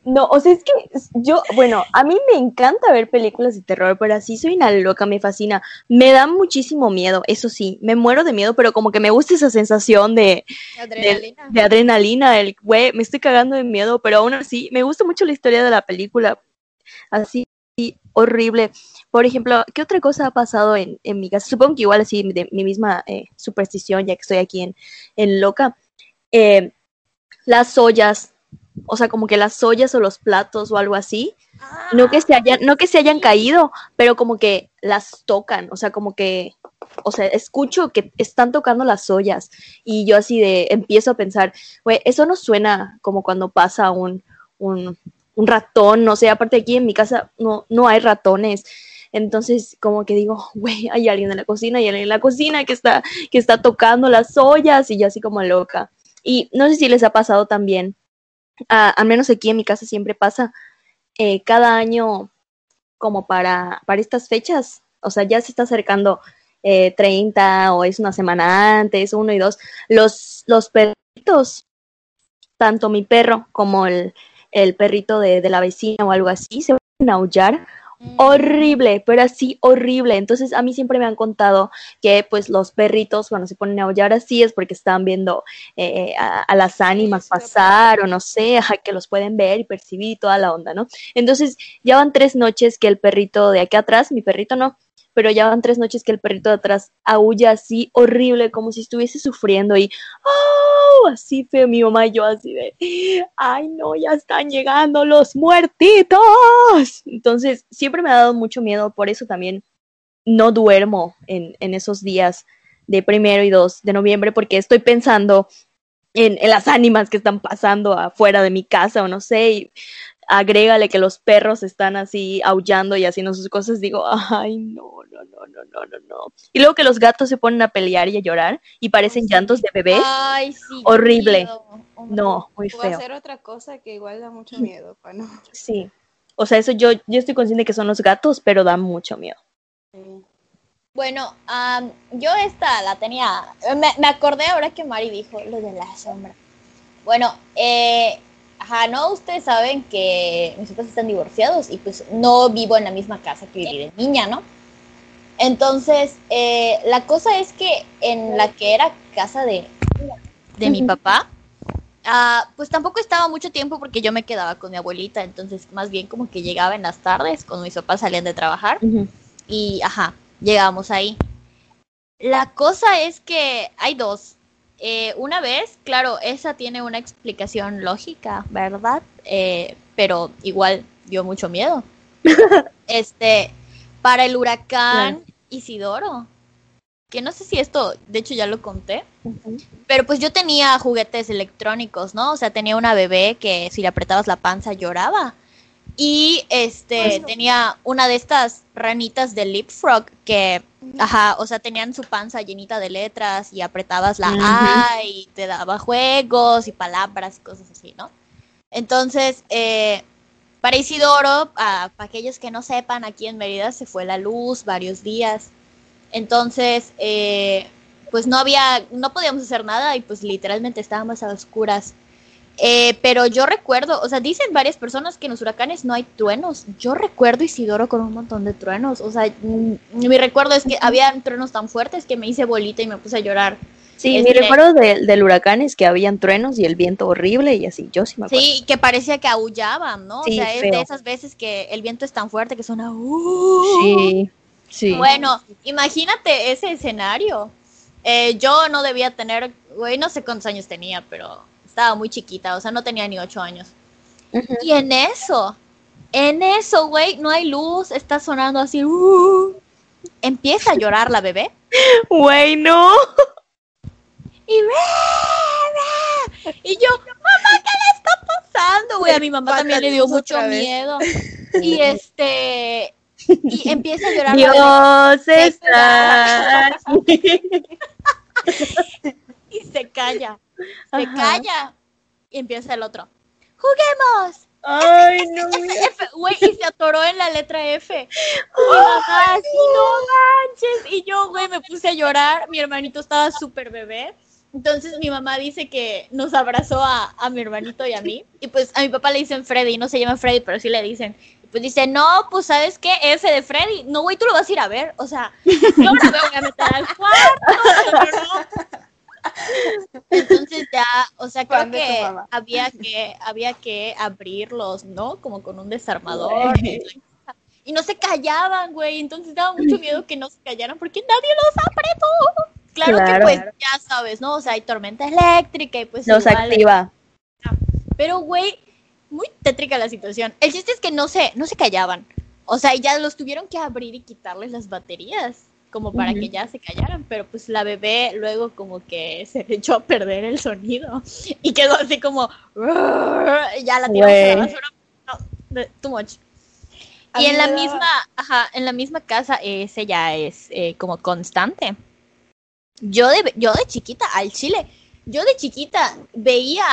No, o sea, es que yo, bueno, a mí me encanta ver películas de terror, pero así soy una loca, me fascina. Me da muchísimo miedo, eso sí, me muero de miedo, pero como que me gusta esa sensación de, de, Adrenalina. de adrenalina, el güey, me estoy cagando de miedo, pero aún así, me gusta mucho la historia de la película. Así, horrible. Por ejemplo, ¿qué otra cosa ha pasado en, en mi casa? Supongo que igual así, de mi misma eh, superstición, ya que estoy aquí en, en Loca. Eh, las ollas, o sea, como que las ollas o los platos o algo así, no que se hayan, no que se hayan caído, pero como que las tocan, o sea, como que, o sea, escucho que están tocando las ollas y yo así de empiezo a pensar, güey, eso no suena como cuando pasa un, un, un ratón, no sé, aparte aquí en mi casa no, no hay ratones. Entonces, como que digo, güey, hay alguien en la cocina, hay alguien en la cocina que está, que está tocando las ollas y yo así como loca. Y no sé si les ha pasado también, ah, al menos aquí en mi casa siempre pasa, eh, cada año como para, para estas fechas, o sea, ya se está acercando eh, 30 o es una semana antes, uno y dos, los, los perritos, tanto mi perro como el, el perrito de, de la vecina o algo así, se van a aullar horrible, pero así horrible. Entonces a mí siempre me han contado que pues los perritos cuando se ponen a aullar así es porque están viendo eh, a, las ánimas pasar o no sé, que los pueden ver y percibir y toda la onda, ¿no? Entonces ya van tres noches que el perrito de aquí atrás, mi perrito no, pero ya van tres noches que el perrito de atrás aúlla así horrible, como si estuviese sufriendo y ¡oh! así feo mi mamá y yo así de ¡ay no! Ya están llegando los muertitos. Entonces siempre me ha dado mucho miedo, por eso también no duermo en, en esos días de primero y dos de noviembre porque estoy pensando en, en, las ánimas que están pasando afuera de mi casa o no sé, y agrégale que los perros están así aullando y haciendo sus cosas, digo, ay, no, no, no, no, no, no, no. Y luego que los gatos se ponen a pelear y a llorar y parecen llantos de bebé. Ay, sí. Horrible. No, muy feo. hacer otra cosa que igual da mucho miedo, pa, ¿no? Sí. O sea, eso yo, yo estoy consciente que son los gatos, pero da mucho miedo. Bueno, am, yo esta la tenía. Me, me acordé ahora que Mari dijo lo de la sombra. Bueno, eh, ajá, no, ustedes saben que mis papás están divorciados y pues no vivo en la misma casa que viví de niña, ¿no? Entonces, eh, la cosa es que en la que era casa de, de mi papá, ah, pues tampoco estaba mucho tiempo porque yo me quedaba con mi abuelita, entonces más bien como que llegaba en las tardes cuando mis papás salían de trabajar y ajá, llegábamos ahí. La cosa es que hay dos. Eh, una vez, claro, esa tiene una explicación lógica, ¿verdad? Eh, pero igual dio mucho miedo. este, para el huracán Isidoro, que no sé si esto, de hecho ya lo conté, pero pues yo tenía juguetes electrónicos, ¿no? O sea, tenía una bebé que si le apretabas la panza lloraba. Y este tenía una de estas ranitas de Leapfrog que, ajá, o sea, tenían su panza llenita de letras y apretabas la A y te daba juegos y palabras y cosas así, ¿no? Entonces, eh, para Isidoro, ah, para aquellos que no sepan, aquí en Mérida se fue la luz varios días. Entonces, eh, pues no había, no podíamos hacer nada y pues literalmente estábamos a oscuras. Eh, pero yo recuerdo, o sea, dicen varias personas que en los huracanes no hay truenos. Yo recuerdo Isidoro con un montón de truenos. O sea, mm, mi recuerdo es que había truenos tan fuertes que me hice bolita y me puse a llorar. Sí, mi recuerdo de- del huracán es que habían truenos y el viento horrible y así, yo sí me acuerdo. Sí, que parecía que aullaban, ¿no? Sí, o sea, es feo. de esas veces que el viento es tan fuerte que suena. "Uh". Sí, sí. Bueno, imagínate ese escenario. Eh, yo no debía tener, güey, no sé cuántos años tenía, pero estaba muy chiquita, o sea, no tenía ni ocho años. Y en eso, en eso, güey, no hay luz, está sonando así. "Uh". Empieza a llorar la bebé. Güey, no. Y, "Re, re". y yo, mamá, ¿qué le está pasando? Güey, a mi mamá también le dio mucho miedo. Y este, y empieza a llorar la bebé. Dios está aquí. y se calla. Se Ajá. calla. Y empieza el otro. ¡Juguemos! Ay, no. F, güey, y se atoró en la letra F. Mi mamá así, no manches. Y yo, güey, me puse a llorar. Mi hermanito estaba súper bebé. Entonces mi mamá dice que nos abrazó a, a mi hermanito y a mí. Y pues a mi papá le dicen Freddy, no se llama Freddy, pero sí le dicen. Y pues dice, no, pues ¿sabes qué? F de Freddy. No, güey, tú lo vas a ir a ver. O sea, yo no me voy a meter al cuarto. no, no, no. Entonces ya, o sea, creo que había que había que abrirlos, ¿no? Como con un desarmador. Y no se callaban, güey. Entonces daba mucho miedo que no se callaran porque nadie los apretó. Claro, que Claro. pues ya sabes, ¿no? O sea, hay tormenta eléctrica y pues igual- activa. Pero, güey, muy tétrica la situación. El chiste es que no se, no se callaban. O sea, ya los tuvieron que abrir y quitarles las baterías, como para Ujú. que ya se callaran. Pero pues la bebé luego como que se echó a perder el sonido y quedó así como... Ya la tiramos a la basura. No, too much. Y en la misma, ajá, en la misma casa ese ya es eh, como constante. Yo de, yo de chiquita, al chile, yo de chiquita veía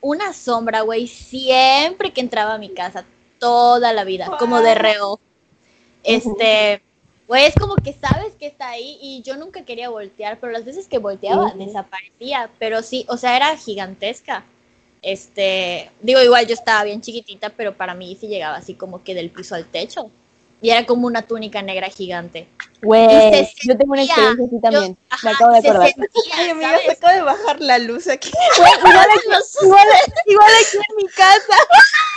una sombra, güey, siempre que entraba a mi casa, toda la vida, como de reo. Este, güey, es como que sabes que está ahí y yo nunca quería voltear, pero las veces que volteaba desaparecía, pero sí, o sea, era gigantesca. Este, digo, igual yo estaba bien chiquitita, pero para mí sí llegaba así como que del piso al techo. Y era como una túnica negra gigante. Güey, se yo tengo una experiencia así también. Yo- ajá, me acabo de se acordar. sentía, Ay, amiga, se acaba de bajar la luz aquí. Igual, aquí, igual, igual aquí en mi casa.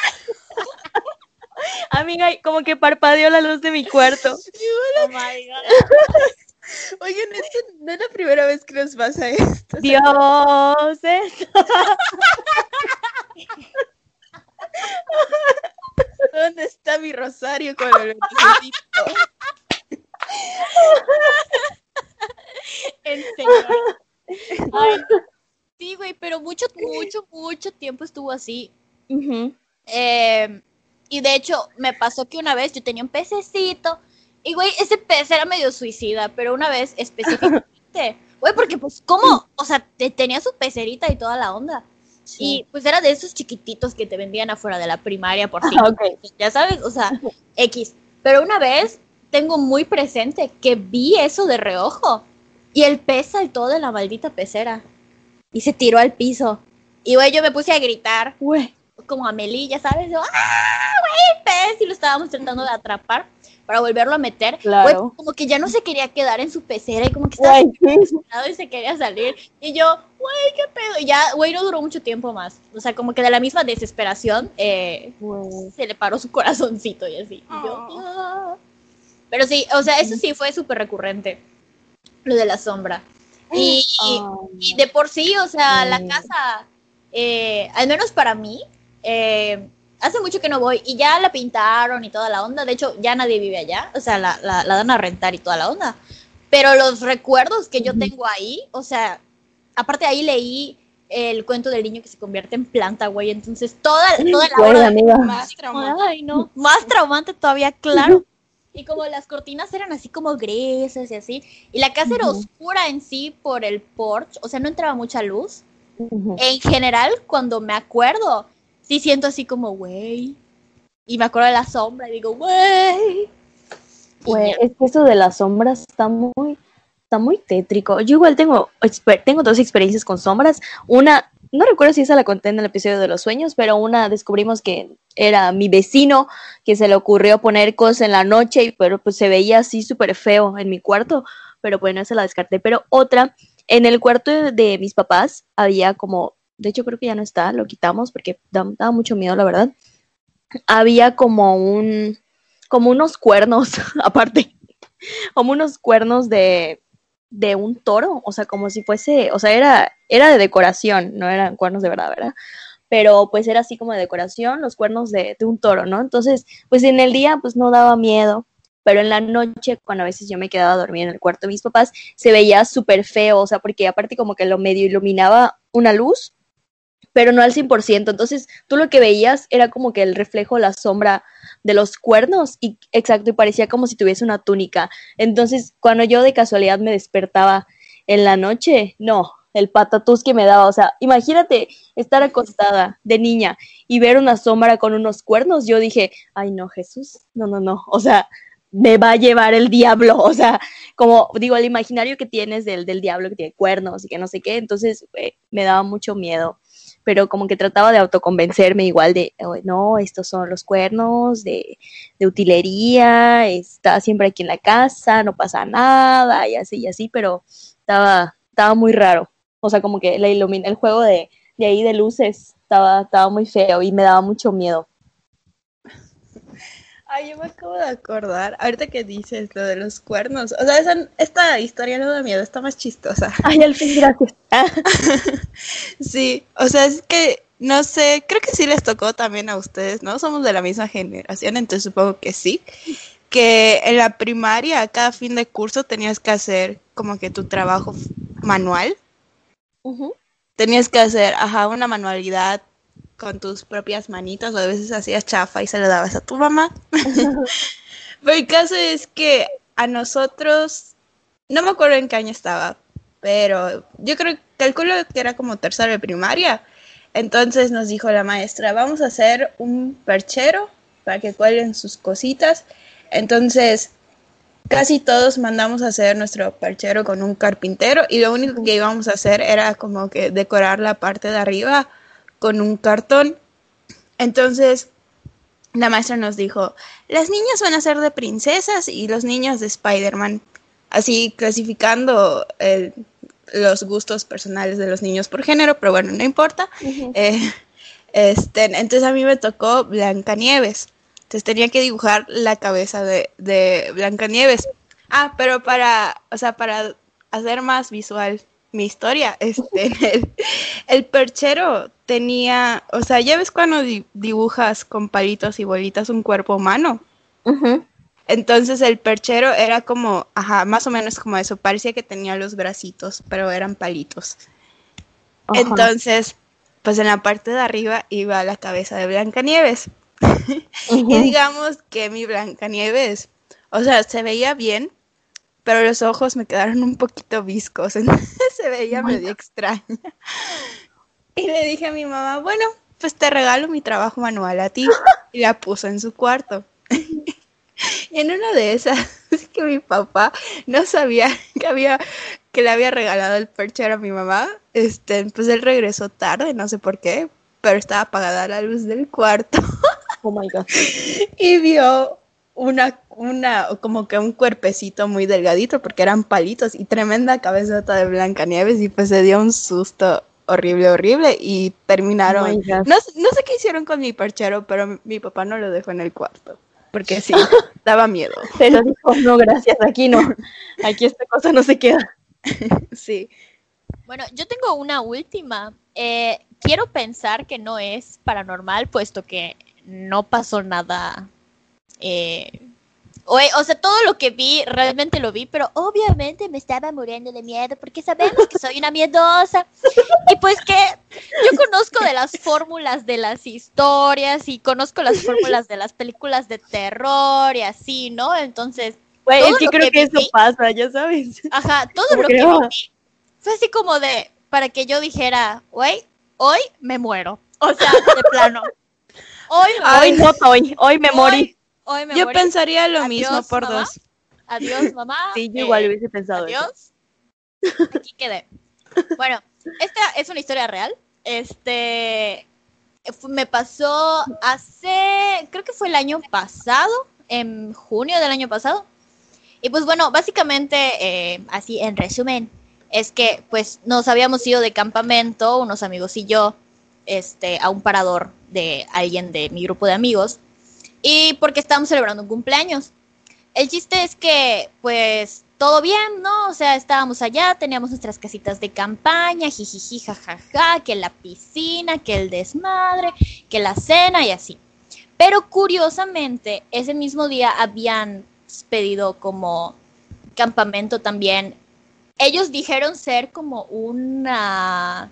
Amiga, como que parpadeó la luz de mi cuarto. Oh my God. Oigan, esto no es la primera vez que nos pasa esto. Dios, es- ¿Dónde está mi rosario necesito? En serio. Ay, sí, güey, pero mucho, mucho, mucho tiempo estuvo así. Ujú. Eh, y de hecho, me pasó que una vez yo tenía un pececito. Y, güey, ese pez era medio suicida, pero una vez específicamente. Güey, porque, pues, ¿cómo? O sea, te- tenía su pecerita y toda la onda. Y, pues, era de esos chiquititos que te vendían afuera de la primaria por Ah, cinco ok. pesos, Ya sabes, o sea, X. Pero una vez tengo muy presente que vi eso de reojo. Y el pez saltó de la maldita pecera. Y se tiró al piso. Y, güey, yo me puse a gritar Güey. como a Meli, ya sabes, yo, ¡ah, güey, pez! Y lo estábamos tratando de atrapar para volverlo a meter. Claro. Güey, como que ya no se quería quedar en su pecera y como que estaba y se quería salir. Y yo, güey, qué pedo. Y ya, güey, no duró mucho tiempo más. O sea, como que de la misma desesperación eh, se le paró su corazoncito y así. Y yo, Oh. "Ah". Pero sí, o sea, eso sí fue súper recurrente. Lo de la sombra. Y, Ay, y de por sí, o sea, la casa, eh, al menos para mí, eh, hace mucho que no voy y ya la pintaron y toda la onda. De hecho, ya nadie vive allá, o sea, la, la, la dan a rentar y toda la onda. Pero los recuerdos que yo tengo ahí, o sea, aparte ahí leí el cuento del niño que se convierte en planta, güey. Entonces, toda, toda la hora amiga. Más traumante. Ay, no. Más traumante todavía, claro. Y como las cortinas eran así como grises y así. Y la casa era Ujú. oscura en sí por el porch. O sea, no entraba mucha luz. Ujú. En general, cuando me acuerdo, sí siento así como, güey. Y me acuerdo de la sombra y digo, güey. Güey, es que eso de las sombras está muy, está muy tétrico. Yo igual tengo, tengo dos experiencias con sombras. Una, no recuerdo si esa la conté en el episodio de los sueños, pero una descubrimos que era mi vecino que se le ocurrió poner cosas en la noche, y- pero pues se veía así súper feo en mi cuarto, pero bueno, esa la descarté. Pero otra, en el cuarto de, de mis papás había como, de hecho creo que ya no está, lo quitamos porque da- daba mucho miedo, la verdad. Había como un, como unos cuernos, aparte, como unos cuernos de, de un toro, o sea, como si fuese, o sea, era, era de decoración, no eran cuernos de verdad, ¿verdad? Pero pues era así como de decoración, los cuernos de, de un toro, ¿no? Entonces, pues en el día pues no daba miedo, pero en la noche, cuando a veces yo me quedaba a dormir en el cuarto de mis papás, se veía súper feo, o sea, porque aparte como que lo medio iluminaba una luz, pero no al 100%, entonces tú lo que veías era como que el reflejo, la sombra de los cuernos y exacto y parecía como si tuviese una túnica. Entonces, cuando yo de casualidad me despertaba en la noche, no, el patatús que me daba, o sea, imagínate estar acostada de niña y ver una sombra con unos cuernos, yo dije, ay no, Jesús, no, no, no, o sea, me va a llevar el diablo, o sea, como digo, el imaginario que tienes del, del diablo que tiene cuernos y que no sé qué, entonces eh, me daba mucho miedo pero como que trataba de autoconvencerme igual de, "Oh, no, estos son los cuernos de, de utilería, está siempre aquí en la casa, no pasa nada, y así, y así, pero estaba, estaba muy raro. O sea, como que la ilumina, el juego de, de ahí de luces estaba, estaba muy feo y me daba mucho miedo. Ay, yo me acabo de acordar, ahorita que dices lo de los cuernos, o sea, esa- esta historia no da miedo, está más chistosa. Ay, al fin, gracias. Sí, o sea, es que, no sé, creo que sí les tocó también a ustedes, ¿no? Somos de la misma generación, entonces supongo que sí. Que en la primaria, cada fin de curso, tenías que hacer como que tu trabajo manual. Tenías que hacer, ajá, una manualidad con tus propias manitas o a veces hacías chafa y se lo dabas a tu mamá. Pero el caso es que a nosotros, no me acuerdo en qué año estaba, pero yo creo, calculo que era como tercero de primaria. Entonces nos dijo la maestra, vamos a hacer un perchero para que cuelguen sus cositas. Entonces, casi todos mandamos a hacer nuestro perchero con un carpintero y lo único que íbamos a hacer era como que decorar la parte de arriba con un cartón. Entonces, la maestra nos dijo, las niñas van a ser de princesas y los niños de Spider-Man, así clasificando los gustos personales de los niños por género, pero bueno, no importa. Eh, este, entonces a mí me tocó Blancanieves. Entonces tenía que dibujar la cabeza de, de Blancanieves. Ah, pero para, o sea, para hacer más visual mi historia, este, el, el perchero tenía, o sea, ya ves cuando dibujas con palitos y bolitas un cuerpo humano. Entonces el perchero era como, ajá, más o menos como eso, parecía que tenía los bracitos, pero eran palitos. Entonces, pues en la parte de arriba iba la cabeza de Blancanieves. y digamos que mi Blancanieves, o sea, se veía bien, pero los ojos me quedaron un poquito viscos, entonces se veía medio extraña. Y le dije a mi mamá, bueno, pues te regalo mi trabajo manual a ti. Y la puso en su cuarto. y en una de esas, es que mi papá no sabía que había que le había regalado el percher a mi mamá. Este, pues él regresó tarde, no sé por qué, pero estaba apagada la luz del cuarto. Oh my god. y vio una, una, como que un cuerpecito muy delgadito, porque eran palitos, y tremenda cabezota de Blancanieves, y pues se dio un susto horrible, horrible, y terminaron. Oh no, no sé qué hicieron con mi perchero, pero mi papá no lo dejó en el cuarto porque sí, daba miedo. Pero dijo, no, gracias, aquí no, aquí esta cosa no se queda. sí. Bueno, yo tengo una última. Eh, quiero pensar que no es paranormal, puesto que no pasó nada. Eh, o, sea, todo lo que vi, realmente lo vi, pero obviamente me estaba muriendo de miedo porque sabemos que soy una miedosa. Y pues que yo conozco de las fórmulas de las historias y conozco las fórmulas de las películas de terror y así, ¿no? Entonces. Güey, es que creo que eso pasa, ya sabes. Ajá, todo lo que vi fue así como de, para que yo dijera, güey, hoy me muero. O sea, de plano. Hoy, hoy no hoy, hoy me morí. Yo pensaría lo mismo por dos. Adiós, mamá. Sí, yo igual hubiese pensado Adiós. Aquí quedé. Bueno, esta es una historia real. Este me pasó hace, creo que fue el año pasado, en junio del año pasado. Y pues bueno, básicamente, eh, así en resumen, es que pues nos habíamos ido de campamento, unos amigos y yo, este, a un parador de alguien de mi grupo de amigos y porque estábamos celebrando un cumpleaños. El chiste es que, pues, todo bien, ¿no? O sea, estábamos allá, teníamos nuestras casitas de campaña, jijiji, jajaja, que la piscina, que el desmadre, que la cena y así. Pero curiosamente, ese mismo día habían pedido como campamento también. Ellos dijeron ser como una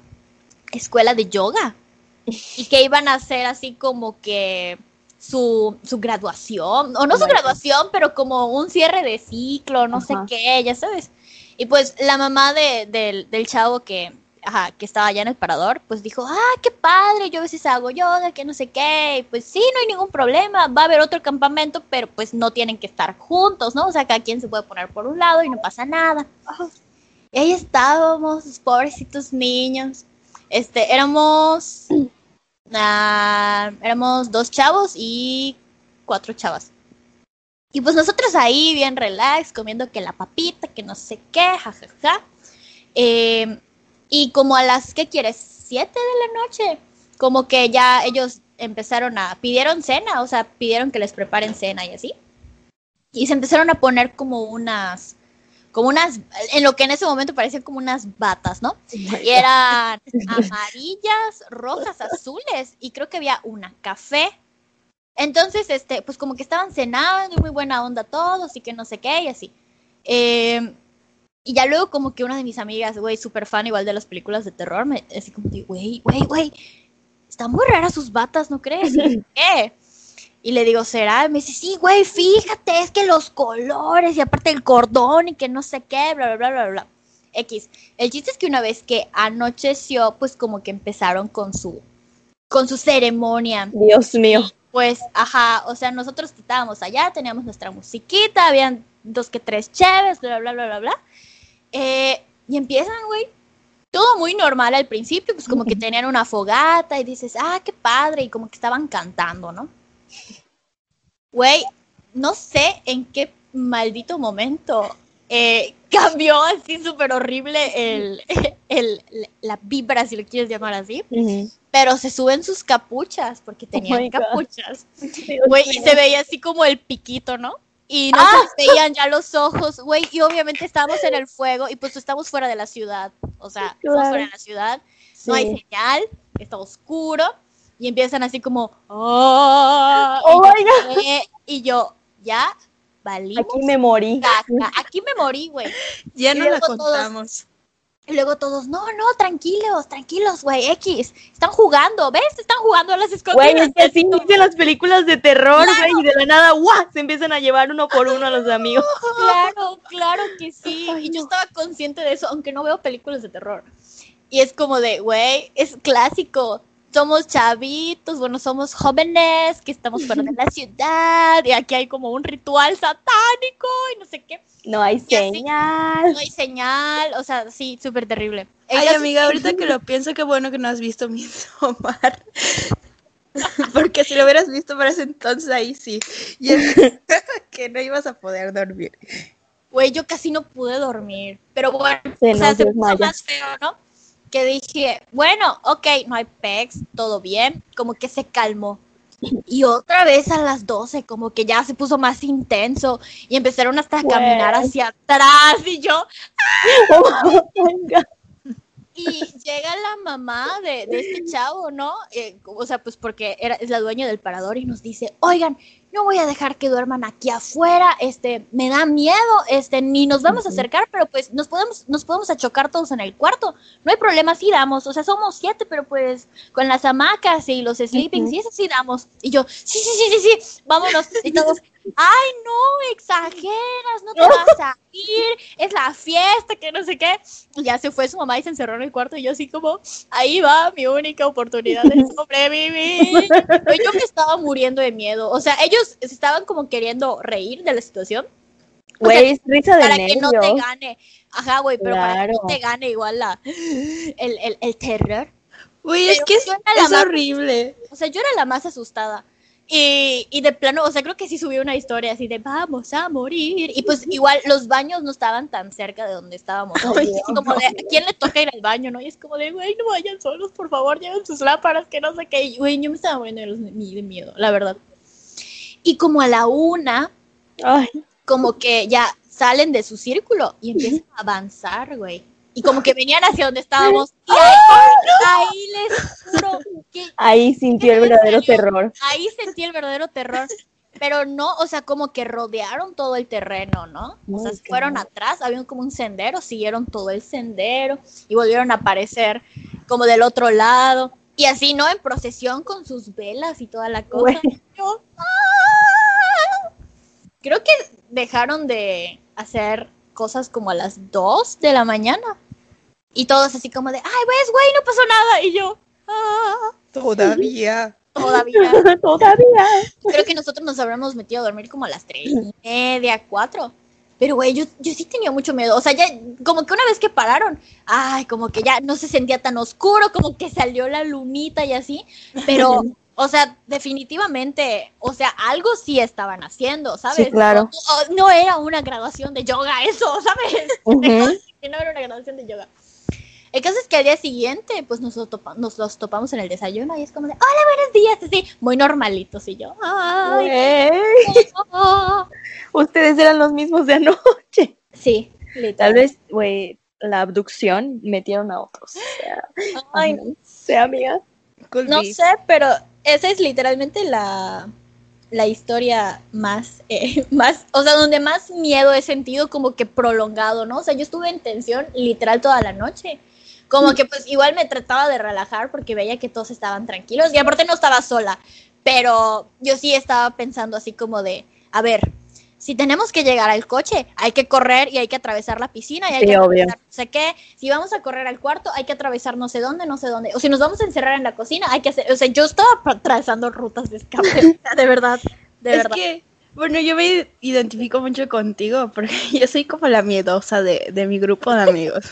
escuela de yoga y que iban a hacer así como que su, su graduación, o no su graduación, pero como un cierre de ciclo, no sé qué, ya sabes. Y pues la mamá de, del chavo que, ajá, que estaba allá en el parador, pues dijo, ah, qué padre, yo a veces hago yoga, que no sé qué, y pues sí, no hay ningún problema, va a haber otro campamento, pero pues no tienen que estar juntos, ¿no? O sea, cada quien se puede poner por un lado y no pasa nada. Y ahí estábamos, pobrecitos niños. Este, éramos Ah, éramos dos chavos y cuatro chavas. Y pues nosotros ahí bien relax, comiendo que la papita, que no sé qué, jajaja. Em, y como a las, ¿qué quieres? Siete de la noche. Como que ya ellos empezaron a, pidieron cena, o sea, pidieron que les preparen cena y así. Y se empezaron a poner como unas, como unas, en lo que en ese momento parecían como unas batas, ¿no? Y eran amarillas, rojas, azules, y creo que había una café. Entonces, este, pues como que estaban cenando y muy buena onda todos y que no sé qué y así. Eh, y ya luego como que una de mis amigas, güey, súper fan igual de las películas de terror, me así como, güey, güey, güey, están muy raras sus batas, ¿no crees? ¿Qué? Y le digo, ¿será? Y me dice, sí, güey, fíjate, es que los colores y aparte el cordón y que no sé qué, bla, bla, bla, bla, bla. X. El chiste es que una vez que anocheció, pues como que empezaron con su, con su ceremonia. Dios mío. Pues, ajá, o sea, nosotros estábamos allá, teníamos nuestra musiquita, habían dos que tres chéves, bla, bla, bla, bla, bla. Eh, y empiezan, güey, todo muy normal al principio, pues como que tenían una fogata y dices, ah, qué padre, y como que estaban cantando, ¿no? Güey, no sé en qué maldito momento eh, cambió así súper horrible el, el, la vibra, si lo quieres llamar así. Pero se suben sus capuchas, porque tenían my God. capuchas. Güey, y se veía así como el piquito, ¿no? Y no Ah. veían ya los ojos, güey, y obviamente estábamos en el fuego y pues estamos fuera de la ciudad, o sea, estamos fuera de la ciudad, no hay señal, está oscuro y empiezan así como, "Ah", Oh y, my yo, "¿Qué?". y yo, ya, valimos Aquí me morí. caca. aquí me morí, güey. Ya Y no la luego todos- contamos. Y luego todos, no, no, tranquilos, tranquilos, güey, X, están jugando, ¿ves? Están jugando a las escondidas. Güey, es que así dicen las películas de terror, Claro. güey, y de la nada, ¡guau! Se empiezan a llevar uno por uno a los amigos. Claro, claro que sí. Ay, y yo no. estaba consciente de eso, aunque no veo películas de terror. Y es como de, güey, es clásico. Somos chavitos, bueno, somos jóvenes que estamos fuera de la ciudad y aquí hay como un ritual satánico y no sé qué. No hay señal. No hay señal, o sea, sí, súper terrible. Ay, amiga, ahorita que lo pienso, qué bueno que no has visto Midsommar. Porque si lo hubieras visto para ese entonces, ahí sí. Y es que no ibas a poder dormir. Güey, yo casi no pude dormir. Pero bueno, Se o sea, se puso más feo, ¿no? Que dije, bueno, ok, no hay pex, todo bien. Como que se calmó. Y otra vez a las 12, como que ya se puso más intenso. Y empezaron hasta a caminar hacia atrás. Y yo, Oh God. Y llega la mamá de, de este chavo, ¿no? Eh, o sea, pues porque era, es la dueña del parador y nos dice, oigan, no voy a dejar que duerman aquí afuera, este, me da miedo, este, ni nos vamos a acercar, pero pues nos podemos, nos podemos achocar todos en el cuarto, no hay problema, sí damos, o sea, somos siete, pero pues con las hamacas y los sleepings Ujú. y eso sí damos. Y yo, sí, sí, sí, sí, sí, vámonos, y todos, ay, no, exageras, no te vas a ir, es la fiesta, que no sé qué. Y ya se fue su mamá y se encerró en el cuarto y yo así como, ahí va mi única oportunidad de sobrevivir. Pero yo me estaba muriendo de miedo. O sea, ellos se estaban como queriendo reír de la situación Güey, es risa de para que no te gane. Ajá, güey, pero para que no te gane igual la, el, el, el terror. Uy, es que es, yo era la es más- horrible. O sea, yo era la más asustada. Y, y de plano, o sea, creo que sí subí una historia así de vamos a morir. Y pues igual los baños no estaban tan cerca de donde estábamos. Ay, Es como de, ¿a quién le toca ir al baño, no? Y es como de, güey, no vayan solos, por favor, lleven sus lámparas, que no sé qué. Y, Güey, yo me estaba muriendo de, los- de miedo, la verdad. Y como a la una, Ay, como que ya salen de su círculo y empiezan a avanzar, güey. Y como que venían hacia donde estábamos. Y ahí, ahí les juro que ahí sintió el ¿En verdadero terror. ahí sentí el verdadero terror. Pero no, o sea, como que rodearon todo el terreno, ¿no? O sea, se fueron atrás, había como un sendero, siguieron todo el sendero y volvieron a aparecer como del otro lado. Y así, ¿no? En procesión con sus velas y toda la cosa. Yo, ¡ah! Creo que dejaron de hacer cosas como a las 2 de la mañana. Y todos así como de, ay, pues, güey, no pasó nada. Y yo, ah, Todavía. todavía. Todavía. Creo que nosotros nos habremos metido a dormir como a las tres y media, cuatro. Pero, güey, yo, yo sí tenía mucho miedo. O sea, ya, como que una vez que pararon, ay, como que ya no se sentía tan oscuro, como que salió la lunita y así. Pero, o sea, definitivamente, o sea, algo sí estaban haciendo, ¿sabes? Sí, claro. No, no era una graduación de yoga eso, ¿sabes? Que no era una graduación de yoga. El caso es que al día siguiente, pues nos, lo topa- nos los topamos en el desayuno y es como de, hola, buenos días, así, muy normalitos. Y yo, ay, oh". Ustedes eran los mismos de anoche. Sí, Tal literal. vez, güey, la abducción metieron a otros. O sea, Ay, no sé, amiga. Could no be. sé, pero esa es literalmente la, la historia más, eh, más, o sea, donde más miedo he sentido como que prolongado, ¿no? O sea, yo estuve en tensión literal toda la noche, como que pues igual me trataba de relajar porque veía que todos estaban tranquilos y aparte no estaba sola, pero yo sí estaba pensando así como de, a ver, si tenemos que llegar al coche, hay que correr y hay que atravesar la piscina y hay Sí, que obvio. atravesar no sé qué. Si vamos a correr al cuarto, hay que atravesar no sé dónde, no sé dónde. O si nos vamos a encerrar en la cocina, hay que hacer, o sea, yo estaba trazando rutas de escape, de verdad, de es verdad. que, bueno, yo me identifico mucho contigo porque yo soy como la miedosa de, de mi grupo de amigos.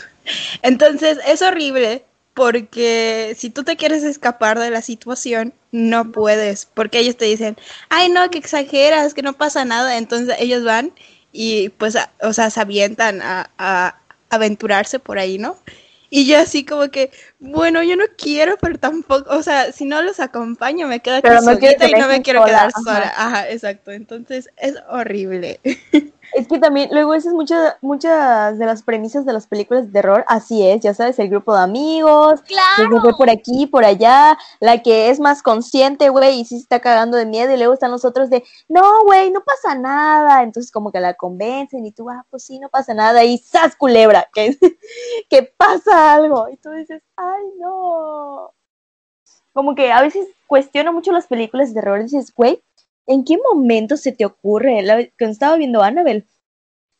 Entonces, es horrible porque si tú te quieres escapar de la situación, no puedes, porque ellos te dicen, ay, no, que exageras, que no pasa nada. Entonces, ellos van y pues, a- o sea, se avientan a, a aventurarse por ahí, ¿no? Y yo así como que, bueno, yo no quiero, pero tampoco, o sea, si no los acompaño, me quedo aquí Pero no solita y no me quiero sola, quedar ajá. sola. Ajá, exacto. Entonces es horrible. Es que también, luego esas muchas, muchas de las premisas de las películas de terror, así es, ya sabes, el grupo de amigos, que Claro. por aquí, por allá, la que es más consciente, güey, y sí se está cagando de miedo, y luego están los otros de, no, güey, no pasa nada, entonces como que la convencen, y tú, ah, pues sí, no pasa nada, y ¡zas, culebra! Que, que pasa algo, y tú dices, ay, no. Como que a veces cuestiono mucho las películas de terror, y dices, güey, ¿en qué momento se te ocurre? La, cuando estaba viendo Annabelle,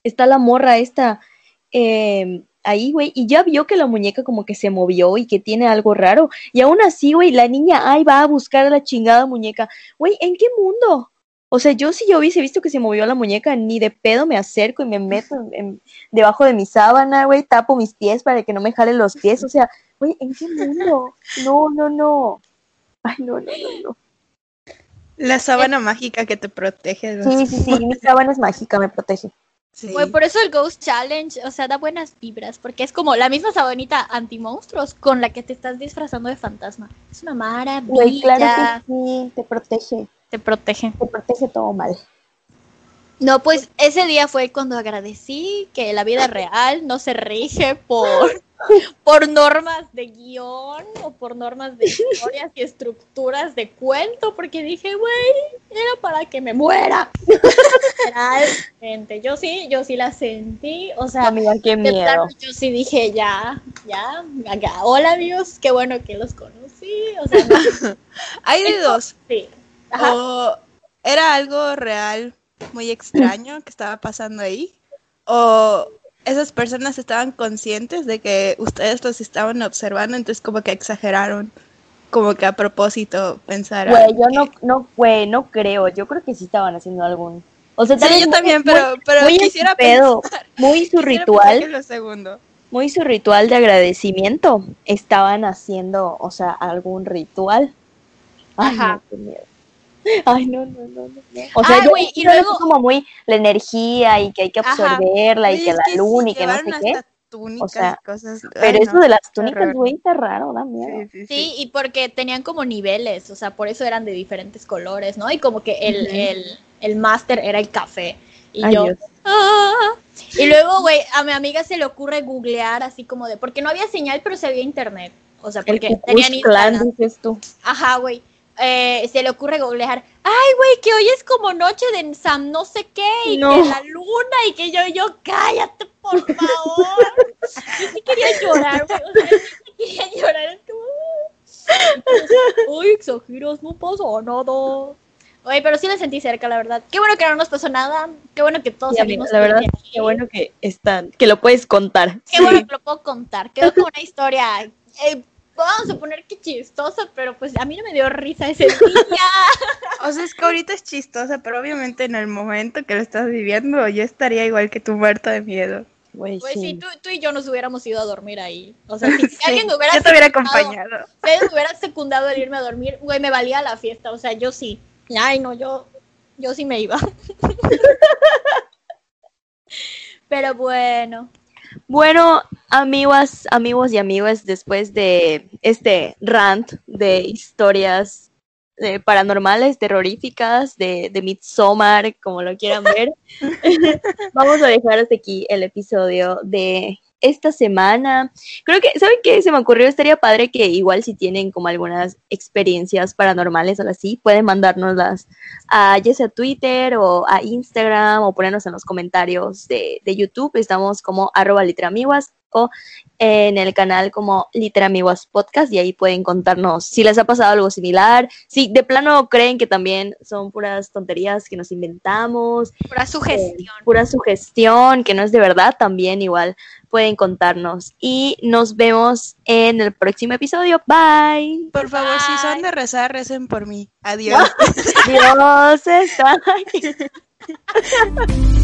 está la morra esta eh, ahí, güey, y ya vio que la muñeca como que se movió y que tiene algo raro. Y aún así, güey, la niña ahí va a buscar a la chingada muñeca. Güey, ¿en qué mundo? O sea, yo si yo hubiese visto que se movió la muñeca, ni de pedo me acerco y me meto debajo de mi sábana, güey, tapo mis pies para que no me jalen los pies. O sea, güey, ¿en qué mundo? No, no, no. Ay, no, no, no, no. La sábana mágica que te protege. de Sí, sí, sí, mi sábana es mágica, me protege. Sí. Por eso el Ghost Challenge, o sea, da buenas vibras, porque es como la misma sabanita anti-monstruos con la que te estás disfrazando de fantasma. Es una maravilla. Güey, claro que sí, te protege, Te protege. te protege todo mal. No, pues ese día fue cuando agradecí que la vida real no se rige por, por normas de guion o por normas de historias y estructuras de cuento, porque dije, güey, era para que me muera. Realmente, yo sí, yo sí la sentí, o sea, Amiga, qué de miedo. plano yo sí dije, ya, ya, acá, hola amigos, qué bueno que los conocí, o sea, no, Hay de dos. sí. Ajá. O era algo real, muy extraño que estaba pasando ahí. O esas personas estaban conscientes de que ustedes los estaban observando, entonces como que exageraron. Como que a propósito pensaron. Güey, yo no, no, güey, no creo. Yo creo que sí estaban haciendo algún. O sea, Sí, yo muy- también, muy- pero, pero muy quisiera pedo, pensar- muy su ritual, lo segundo. muy su ritual de agradecimiento. Estaban haciendo, o sea, algún ritual. Ay, Ajá. no, qué miedo. Ay, no, no, no, no. O sea, Ay, yo y yo luego- como muy la energía y que hay que Ajá. absorberla y que la sí, luna y que no sé qué. túnicas sea, cosas. Pero Ay, eso no, de las túnicas, güey, está raro, da miedo. Sí, sí, sí. Sí, y porque tenían como niveles, o sea, por eso eran de diferentes colores, ¿no? Y como que el, el, el máster era el café. Y Ay, yo. "Ah". Y luego, güey, a mi amiga se le ocurre googlear así como de, porque no había señal, pero se había internet. O sea, porque tenían dices tú. Ajá, güey. Eh, se le ocurre googlear, ay, güey, que hoy es como noche de Sam no sé qué, y No. que la luna, y que yo, yo, cállate, por favor. yo sí quería llorar, güey, o sea, yo sí quería llorar, como, ay, exageras, no pasó nada. Oye, pero sí la sentí cerca, la verdad. Qué bueno que no nos pasó nada, qué bueno que todos Sí, salimos la verdad, aquí. qué bueno que están, que lo puedes contar. Qué bueno que lo puedo contar. Quedó como una historia. eh, vamos a poner que chistosa, pero pues a mí no me dio risa ese día. O sea, es que ahorita es chistosa, pero obviamente en el momento que lo estás viviendo, yo estaría igual que tú muerta de miedo. Güey, Pues sí. sí, tú, tú y yo nos hubiéramos ido a dormir ahí. O sea, si, si Sí, alguien me hubiera yo te hubiera secundado- acompañado. Si alguien me hubiera secundado el irme a dormir, güey, me valía la fiesta. O sea, yo sí. Ay, no, yo, yo sí me iba. Pero bueno. Bueno, amigos, amigos y amigas, después de este rant de historias eh, paranormales, terroríficas, de, de Midsommar, como lo quieran ver, vamos a dejar hasta aquí el episodio de esta semana. Creo que, ¿saben qué? Se me ocurrió, estaría padre que igual si tienen como algunas experiencias paranormales o así, pueden mandárnoslas a ya sea Twitter o a Instagram o ponernos en los comentarios de, de YouTube. Estamos como arroba o en el canal como Literamiguas Podcast y ahí pueden contarnos si les ha pasado algo similar, si de plano creen que también son puras tonterías que nos inventamos, Pura sugestión. pura sugestión, que no es de verdad, también igual pueden contarnos. Y nos vemos en el próximo episodio. Bye. Por favor, si son de rezar, recen por mí. Adiós. Dios está.